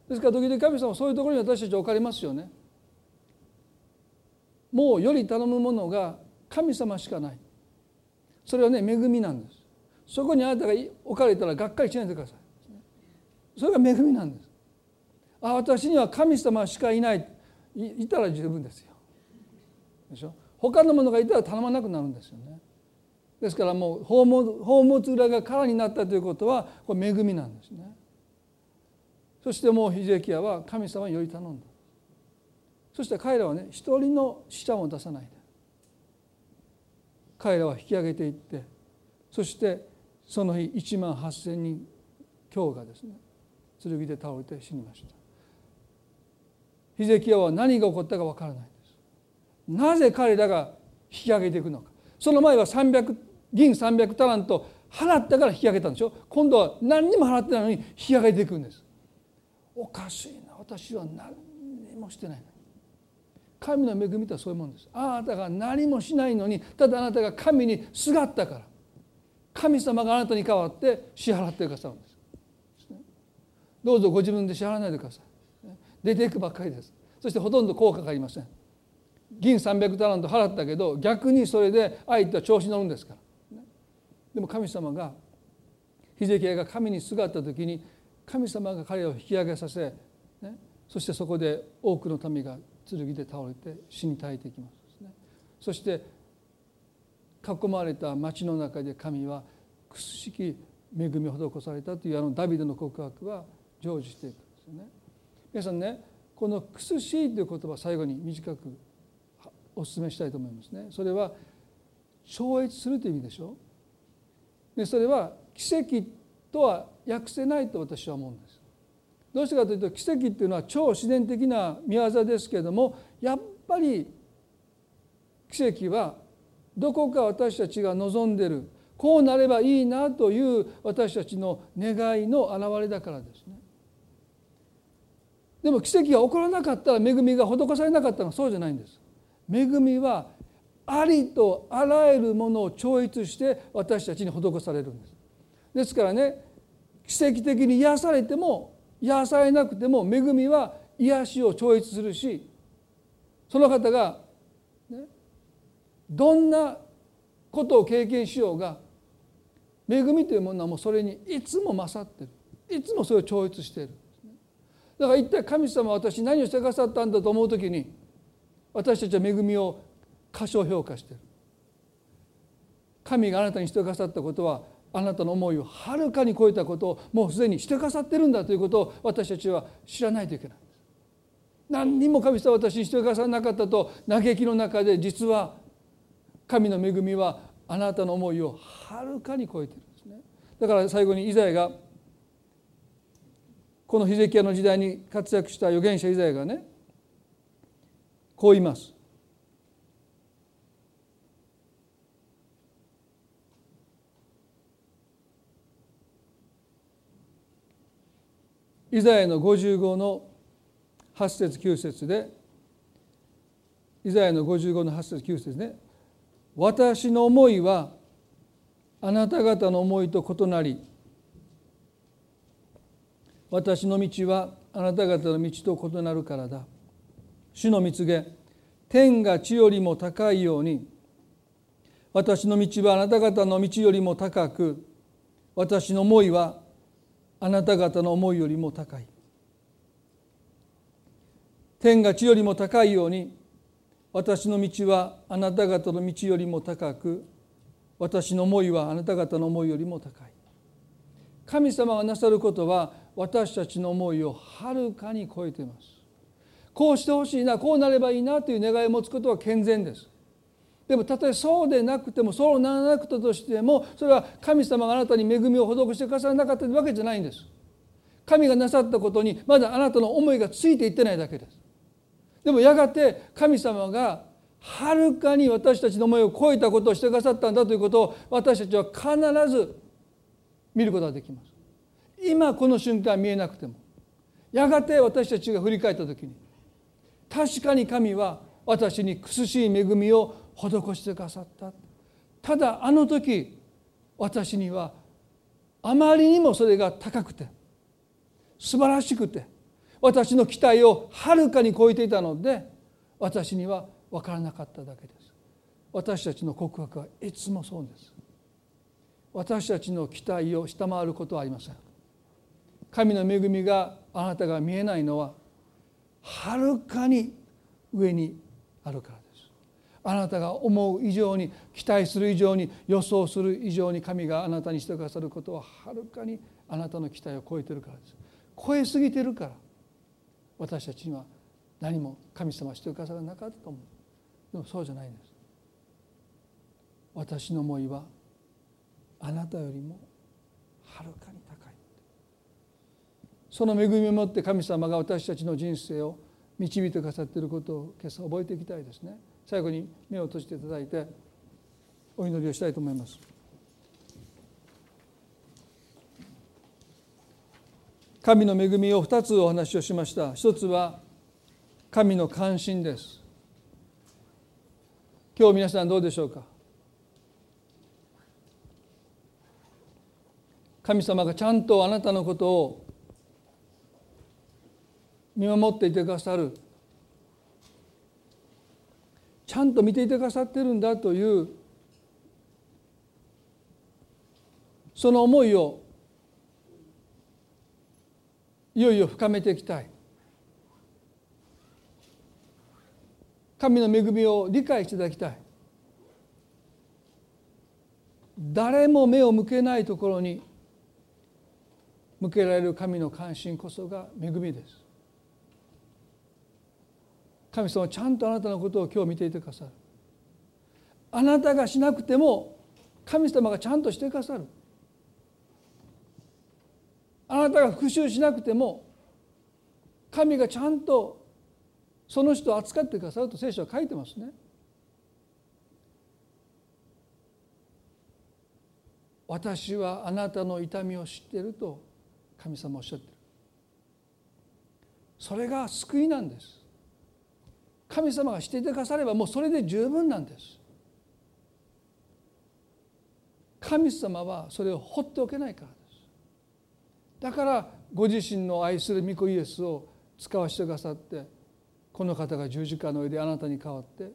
ですから時々神様はそういうところに私たち置かれますよね。もうより頼むものが神様しかない。それはね恵みなんです。そこにあなたが置かれたらがっかりしないでください。それが恵みなんです。あ私には神様しかいない。いたら十分ですよ。でしょ？他のものがいたら頼まなくなるんですよね。ですからもう宝物裏が空になったということはこれ恵みなんですね。そしてもうヒゼキヤは神様により頼んだ。そして彼らはね一人の死者も出さないで。彼らは引き上げていってそしてその日1万8,000人今日がですね剣で倒れて死にました。ヒゼキヤは何が起こったか分からないです。なぜ彼らが引き上げていくのか。その前は300銀300タラント払ったから引き上げたんでしょ。今度は何にも払ってないのに引き上げていくんです。おかしいな私は何にもしてない。神の恵みとはそういうもんです。あなたが何もしないのにただあなたが神にすがったから。神様があなたに代わって支払ってくださるんです。どうぞご自分で支払わないでください。出ていくばっかりです。そしてほとんど効果がありません。銀300タラント払ったけど逆にそれで相手は調子乗るんですから。でも神様がヒゼキヤが神にすがった時に神様が彼を引き上げさせ、ね、そしてそこで多くの民が剣で倒れて死に絶えていきます、ね、そして囲まれた町の中で神はくすしき恵みを施されたというあのダビデの告白は成就していくんですよね。皆さんねこの「くすしい」という言葉最後に短くお勧めしたいと思いますね。それは超越するという意味でしょう。でそれは奇跡とは訳せないと私は思うんです。どうしてかというと奇跡っていうのは超自然的な見業ですけれどもやっぱり奇跡はどこか私たちが望んでるこうなればいいなという私たちの願いの表れだからですね。でも奇跡が起こらなかったら恵みが施されなかったのはそうじゃないんです。恵みはありとあらゆるものを超越して私たちに施されるんです。ですからね奇跡的に癒されても癒されなくても恵みは癒しを超越するしその方が、ね、どんなことを経験しようが恵みというものはもうそれにいつも勝ってる。いつもそれを超越している。だから一体神様は私何をしてくださったんだと思う時に私たちは恵みを過小評価してる。神があなたにしてくださったことはあなたの思いをはるかに超えたことをもうすでにしてくださってるんだということを私たちは知らないといけない。何にも神様は私にしてくださらなかったと嘆きの中で実は神の恵みはあなたの思いをはるかに超えてる。んですねだから最後にイザヤがこのヒゼキヤの時代に活躍した預言者イザヤがねこう言います。イザヤの55の8節9節でイザヤの55の8節9節ね。私の思いはあなた方の思いと異なり私の道はあなた方の道と異なるからだ。主の蜜げ天が地よりも高いように私の道はあなた方の道よりも高く私の思いはあなた方の思いよりも高い。天が地よりも高いように私の道はあなた方の道よりも高く私の思いはあなた方の思いよりも高い。神様がなさることは私たちの思いをはるかに超えています。こうしてほしいなこうなればいいなという願いを持つことは健全です。でもたとえそうでなくてもそうならなくたとしてもそれは神様があなたに恵みを施してくださらなかったわけじゃないんです。神がなさったことにまだあなたの思いがついていってないだけです。でもやがて神様がはるかに私たちの思いを超えたことをしてくださったんだということを私たちは必ず見ることができます。今この瞬間見えなくても。やがて私たちが振り返った時に確かに神は私に苦しい恵みを施してくださった。ただあの時私にはあまりにもそれが高くて素晴らしくて私の期待をはるかに超えていたので私には分からなかっただけです。私たちの告白はいつもそうです。私たちの期待を下回ることはありません。神の恵みがあなたが見えないのははるかに上にあるから。あなたが思う以上に期待する以上に予想する以上に神があなたにしてくださることははるかにあなたの期待を超えてるからです。超えすぎてるから私たちには何も神様してくださらなかったと思う。でもそうじゃないんです。私の思いはあなたよりもはるかに高い。その恵みを持って神様が私たちの人生を導いてくださっていることを今朝覚えていきたいですね。最後に目を閉じていただいてお祈りをしたいと思います。神の恵みを2つお話をしました。一つは神の関心です。今日皆さんどうでしょうか？神様がちゃんとあなたのことを見守っていてくださる。ちゃんと見ていてくださってるんだというその思いをいよいよ深めていきたい。神の恵みを理解していただきたい。誰も目を向けないところに向けられる神の関心こそが恵みです。神様ちゃんとあなたのことを今日見ていてくださる。あなたがしなくても神様がちゃんとしてくださる。あなたが復讐しなくても神がちゃんとその人を扱ってくださると聖書は書いてますね。私はあなたの痛みを知っていると神様おっしゃってる。それが救いなんです。神様がしていてくださればもうそれで十分なんです。神様はそれを放っておけないからです。だからご自身の愛する御子イエスを使わせてくださってこの方が十字架の上であなたに代わって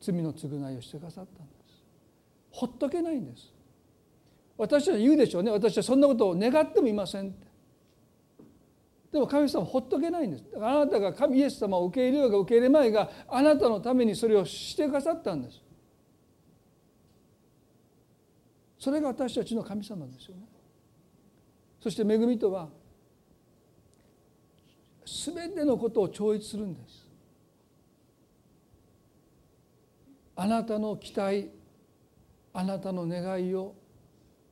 罪の償いをしてくださったんです。ほっとけないんです。私は言うでしょうね。私はそんなことを願ってもいませんって。でも神様ほっとけないんです。だからあなたが神イエス様を受け入れようが受け入れまいがあなたのためにそれをしてくださったんです。それが私たちの神様ですよね。そして恵みとは全てのことを超越するんです。あなたの期待あなたの願いを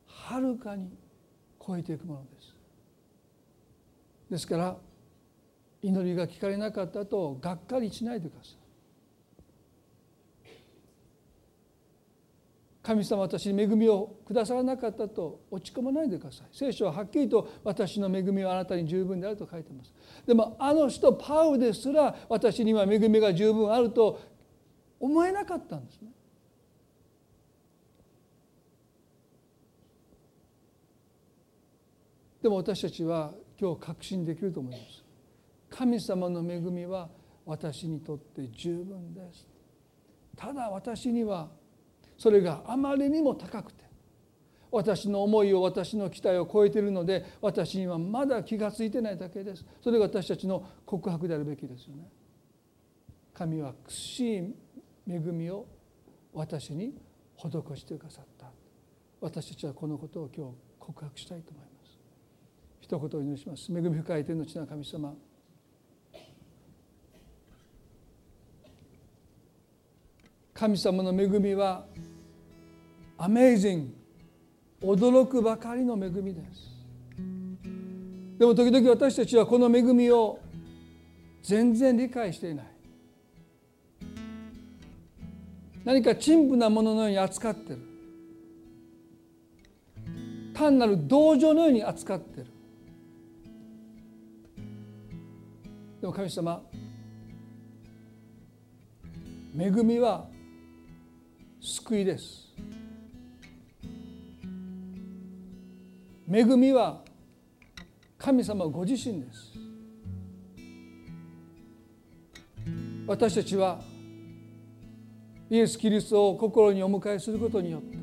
はるかに超えていくものです。ですから祈りが聞かれなかったとがっかりしないでください。神様私に恵みをくださらなかったと落ち込まないでください。聖書ははっきりと私の恵みはあなたに十分であると書いてます。でもあの人パウですら私には恵みが十分あると思えなかったんですね。でも私たちは今日確信できると思います。神様の恵みは私にとって十分です。ただ私にはそれがあまりにも高くて私の思いを私の期待を超えているので私にはまだ気が付いてないだけです。それが私たちの告白であるべきですよね。神は苦しい恵みを私に施してくださった。私たちはこのことを今日告白したいと思います。一言お祈りします。恵み深い天の地の神様。神様の恵みはアメイジング驚くばかりの恵みです。でも時々私たちはこの恵みを全然理解していない。何か陳腐なもののように扱ってる。単なる同情のように扱ってる。でも神様恵みは救いです。恵みは神様ご自身です。私たちはイエス・キリストを心にお迎えすることによって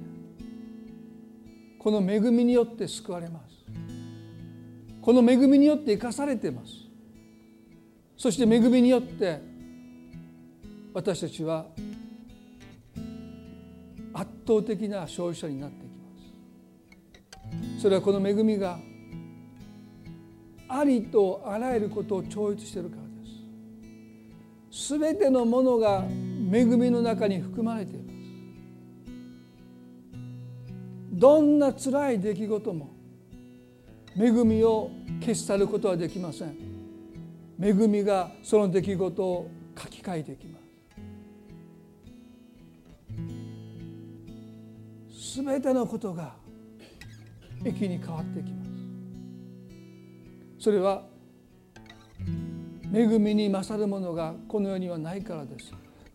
この恵みによって救われます。この恵みによって生かされています。そして恵みによって私たちは圧倒的な消費者になっていきます。それはこの恵みがありとあらゆることを超越しているからです。すべてのものが恵みの中に含まれています。どんな辛い出来事も恵みを消し去ることはできません。恵みがその出来事を書き換えていきます。すべてのことが益に変わってきます。それは恵みに勝るものがこの世にはないからです。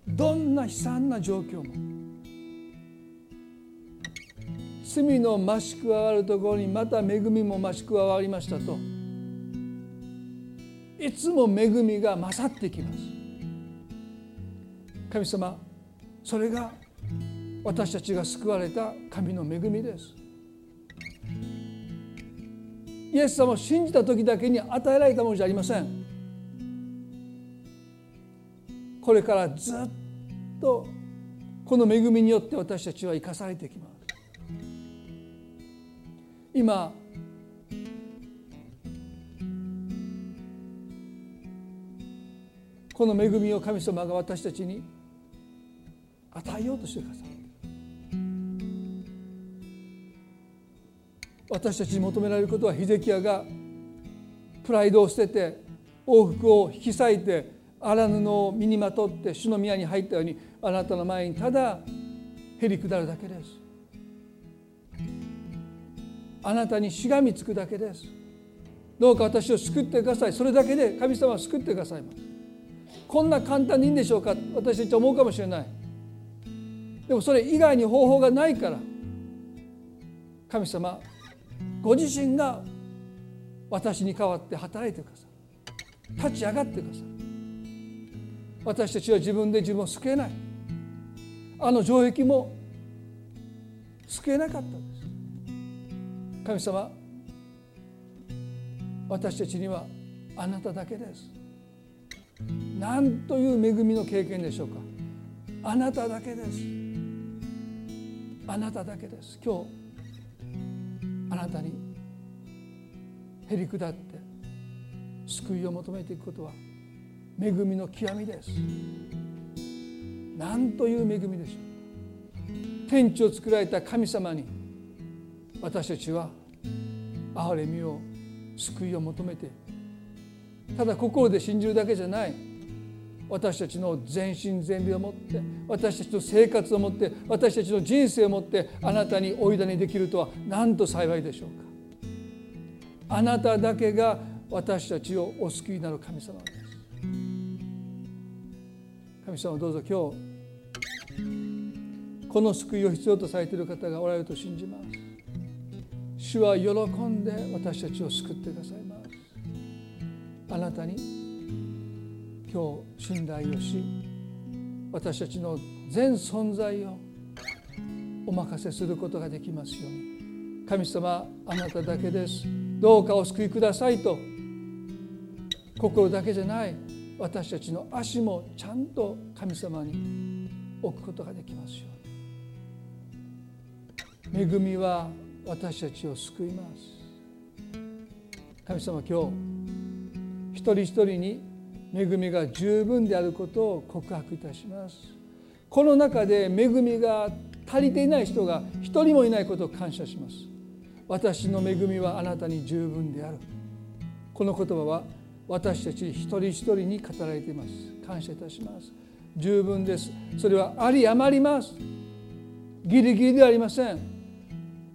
どんな悲惨な状況も罪の増し加わるところにまた恵みも増し加わりましたといつも恵みが勝ってきます。神様それが私たちが救われた神の恵みです。イエス様を信じた時だけに与えられたものじゃありません。これからずっとこの恵みによって私たちは生かされてきます。今この恵みを神様が私たちに与えようとしてください私たちに求められることはヒゼキヤがプライドを捨てて往復を引き裂いて荒布を身にまとって主の宮に入ったようにあなたの前にただへり下るだけです。あなたにしがみつくだけです。どうか私を救ってください。それだけで神様は救ってくださいます。こんな簡単にいいんでしょうか？私たちは思うかもしれない。でもそれ以外に方法がないから神様ご自身が私に代わって働いてください。立ち上がってください。私たちは自分で自分を救えない。あの城壁も救えなかったんです。神様私たちにはあなただけです。何という恵みの経験でしょうか？あなただけです。あなただけです。今日あなたにへり下って救いを求めていくことは恵みの極みです。何という恵みでしょう？天地を作られた神様に私たちは憐れみを救いを求めてただ心で信じるだけじゃない。私たちの全身全霊を持って私たちの生活を持って私たちの人生を持ってあなたにおいだにできるとはなんと幸いでしょうか。あなただけが私たちをお救いになる神様です。神様どうぞ今日この救いを必要とされている方がおられると信じます。主は喜んで私たちを救ってください。あなたに今日信頼をし私たちの全存在をお任せすることができますように。神様あなただけです。どうかお救いくださいと。心だけじゃない。私たちの足もちゃんと神様に置くことができますように。恵みは私たちを救います。神様今日一人一人に恵みが十分であることを告白いたします。この中で恵みが足りていない人が一人もいないことを感謝します。私の恵みはあなたに十分である。この言葉は私たち一人一人に語られています。感謝いたします。十分です。それはあり余ります。ギリギリではありません。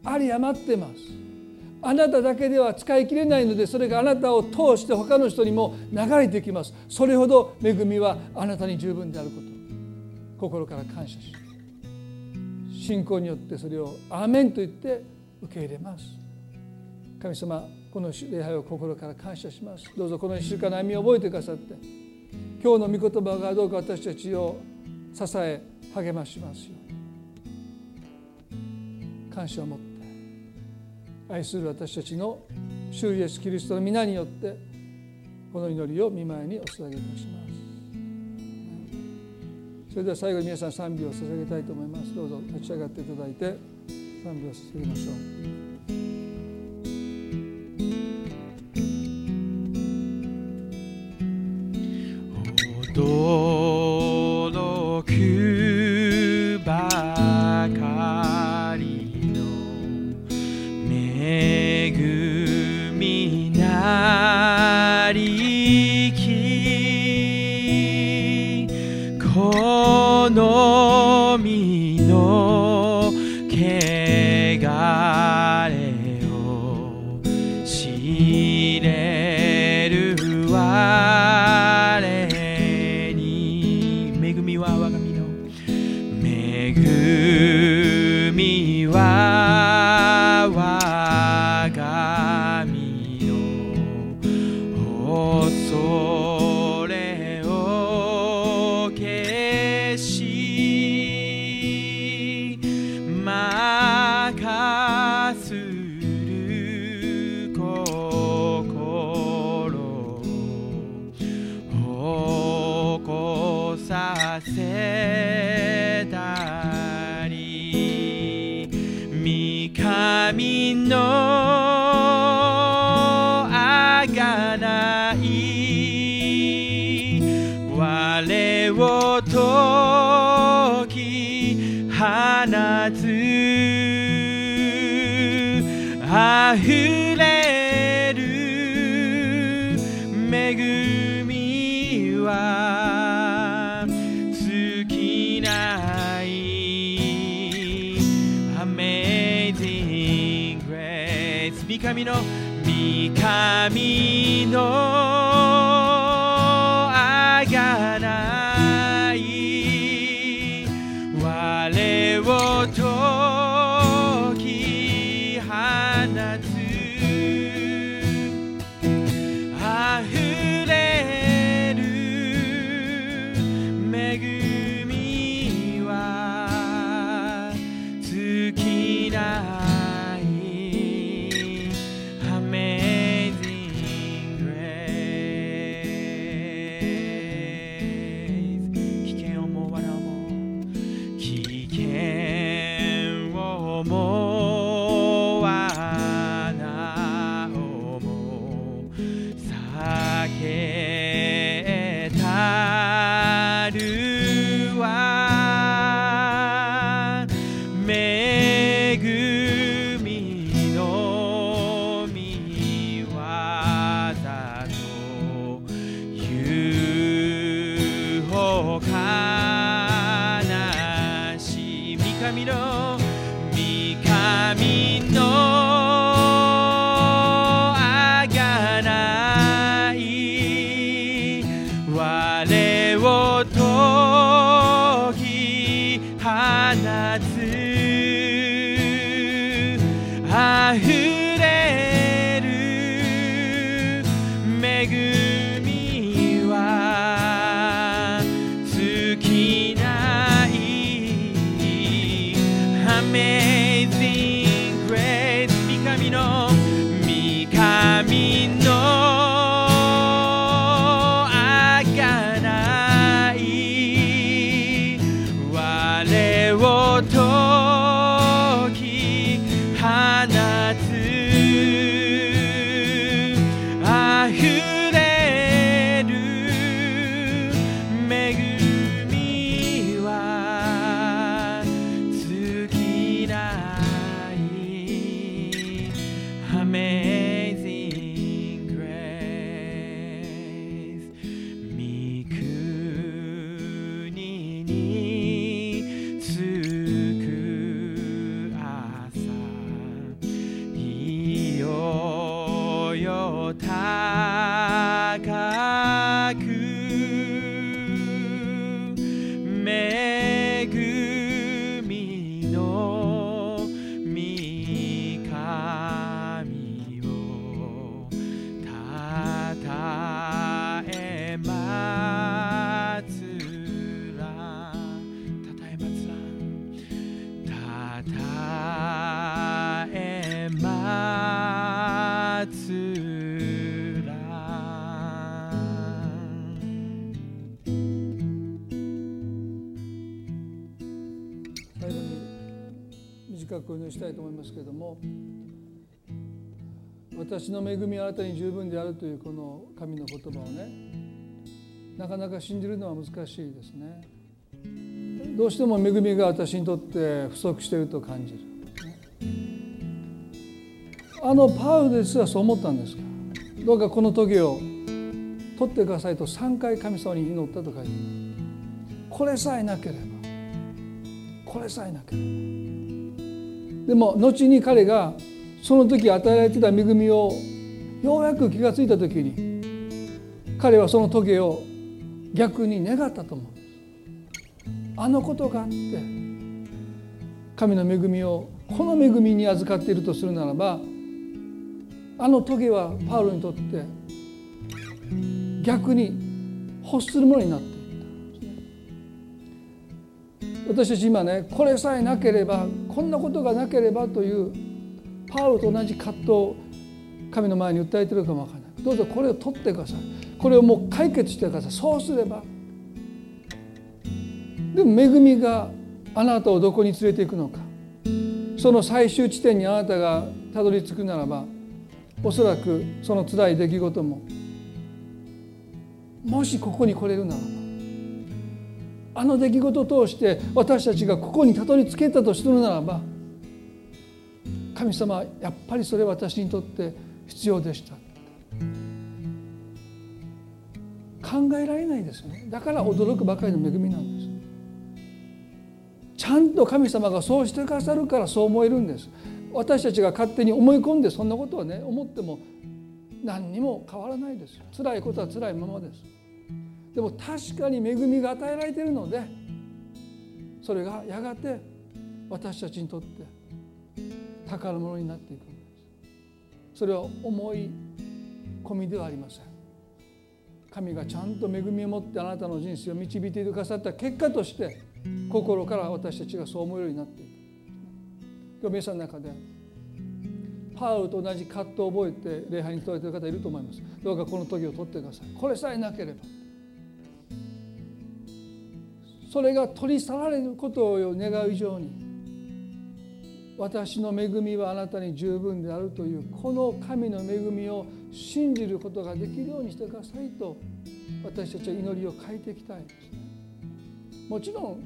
あり余ってます。あなただけでは使い切れないのでそれがあなたを通して他の人にも流れていきます。それほど恵みはあなたに十分であること。心から感謝し信仰によってそれを「アーメン」と言って受け入れます。神様この礼拝を心から感謝します。どうぞこの1週間の歩みを覚えてくださって。今日の御言葉がどうか私たちを支え励ましますよ。うに感謝を持って。愛する私たちの主イエスキリストの皆によってこの祈りを見舞いにお捧げいたします。それでは最後に皆さん賛美を捧げたいと思います。どうぞ立ち上がっていただいて賛美を捧げましょう。したいと思いますけれども私の恵みはあなたに十分であるというこの神の言葉をねなかなか信じるのは難しいですね。どうしても恵みが私にとって不足していると感じる。あのパウルですらそう思ったんですか？どうかこの時を取ってくださいと3回神様に祈ったと書いてある。これさえなければこれさえなければ。でも後に彼がその時与えられてた恵みをようやく気が付いた時に彼はその時を逆に願ったと思う。んですあのことがあって神の恵みをこの恵みに預かっているとするならばあの時はパウロにとって逆に欲するものになった。私たち今ねこれさえなければこんなことがなければというパウロと同じ葛藤を神の前に訴えてるかもわからない。どうぞこれを取ってください。これをもう解決してください。そうすればでも恵みがあなたをどこに連れていくのか。その最終地点にあなたがたどり着くならばおそらくその辛い出来事ももしここに来れるならばあの出来事を通して私たちがここにたどり着けたとするならば神様やっぱりそれは私にとって必要でした。考えられないですよね。だから驚くばかりの恵みなんです。ちゃんと神様がそうしてくださるからそう思えるんです。私たちが勝手に思い込んでそんなことはね思っても何にも変わらないです。辛いことは辛いままです。でも確かに恵みが与えられているのでそれがやがて私たちにとって宝物になっていくんです。それは思い込みではありません。神がちゃんと恵みを持ってあなたの人生を導いてくださった結果として心から私たちがそう思うようになっていく。今日皆さんの中でパウと同じ葛藤を覚えて礼拝に問われている方いると思います。どうかこの時を取ってください。これさえなければそれが取り去られることを願う以上に私の恵みはあなたに十分であるというこの神の恵みを信じることができるようにしてくださいと私たちは祈りを変えていきたい。ですねもちろん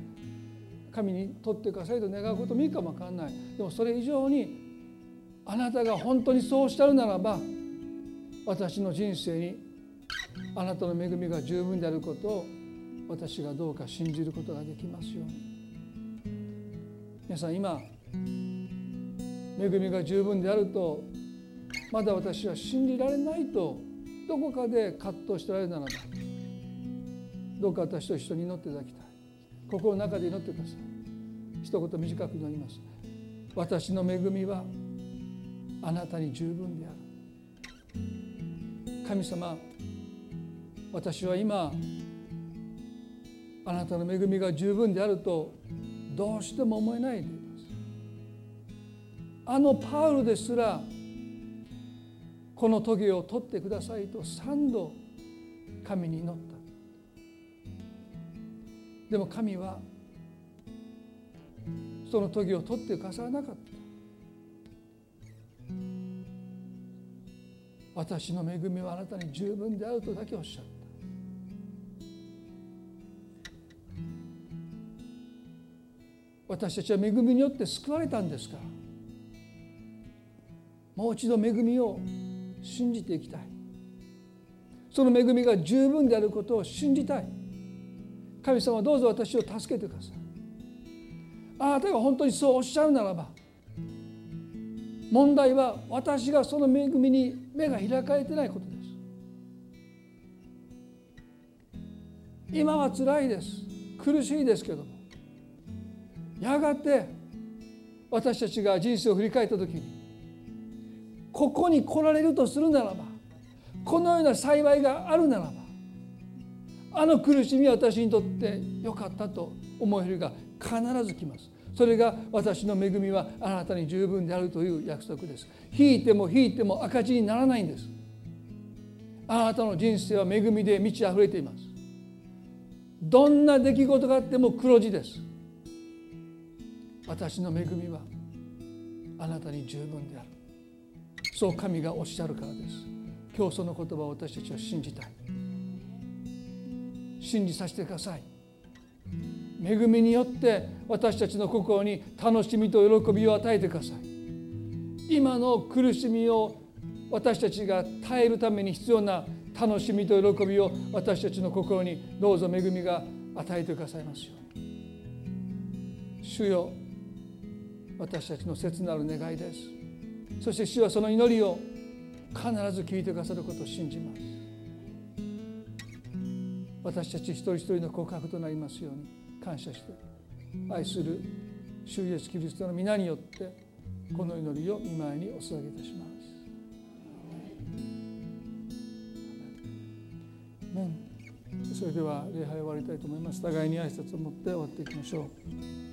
神に取ってくださいと願うこともいいかもわからない。でもそれ以上にあなたが本当にそうしたるならば私の人生にあなたの恵みが十分であることを私がどうか信じることができますように。皆さん今恵みが十分であるとまだ私は信じられないとどこかで葛藤しておられるならばどうか私と一緒に祈っていただきたい。心の中で祈ってください。一言短く祈ります。私の恵みはあなたに十分である。神様私は今あなたの恵みが十分であるとどうしても思えないでいます。あのパウルですらこの棘を取ってくださいと三度神に祈った。でも神はその時を取ってくださらなかった。私の恵みはあなたに十分であるとだけおっしゃっ私たちは恵みによって救われたんですから。もう一度恵みを信じていきたい。その恵みが十分であることを信じたい。神様どうぞ私を助けてください。あなたが本当にそうおっしゃるならば問題は私がその恵みに目が開かれてないことです。今は辛いです。苦しいですけどもやがて私たちが人生を振り返った時にここに来られるとするならばこのような幸いがあるならばあの苦しみは私にとってよかったと思えるが必ず来ます。それが私の恵みはあなたに十分であるという約束です。引いても引いても赤字にならないんです。あなたの人生は恵みで満ち溢れています。どんな出来事があっても黒字です。私の恵みはあなたに十分である。そう神がおっしゃるからです。今日その言葉を私たちは信じたい。信じさせてください。恵みによって私たちの心に楽しみと喜びを与えてください。今の苦しみを私たちが耐えるために必要な楽しみと喜びを私たちの心にどうぞ恵みが与えてくださいますように。主よ私たちの切なる願いです。そして主はその祈りを必ず聞いてくださることを信じます。私たち一人一人の告白となりますように感謝して愛する主イエスキリストの皆によってこの祈りを御前にお捧げいたします。それでは礼拝を終わりたいと思います。互いに挨拶を持って終わっていきましょう。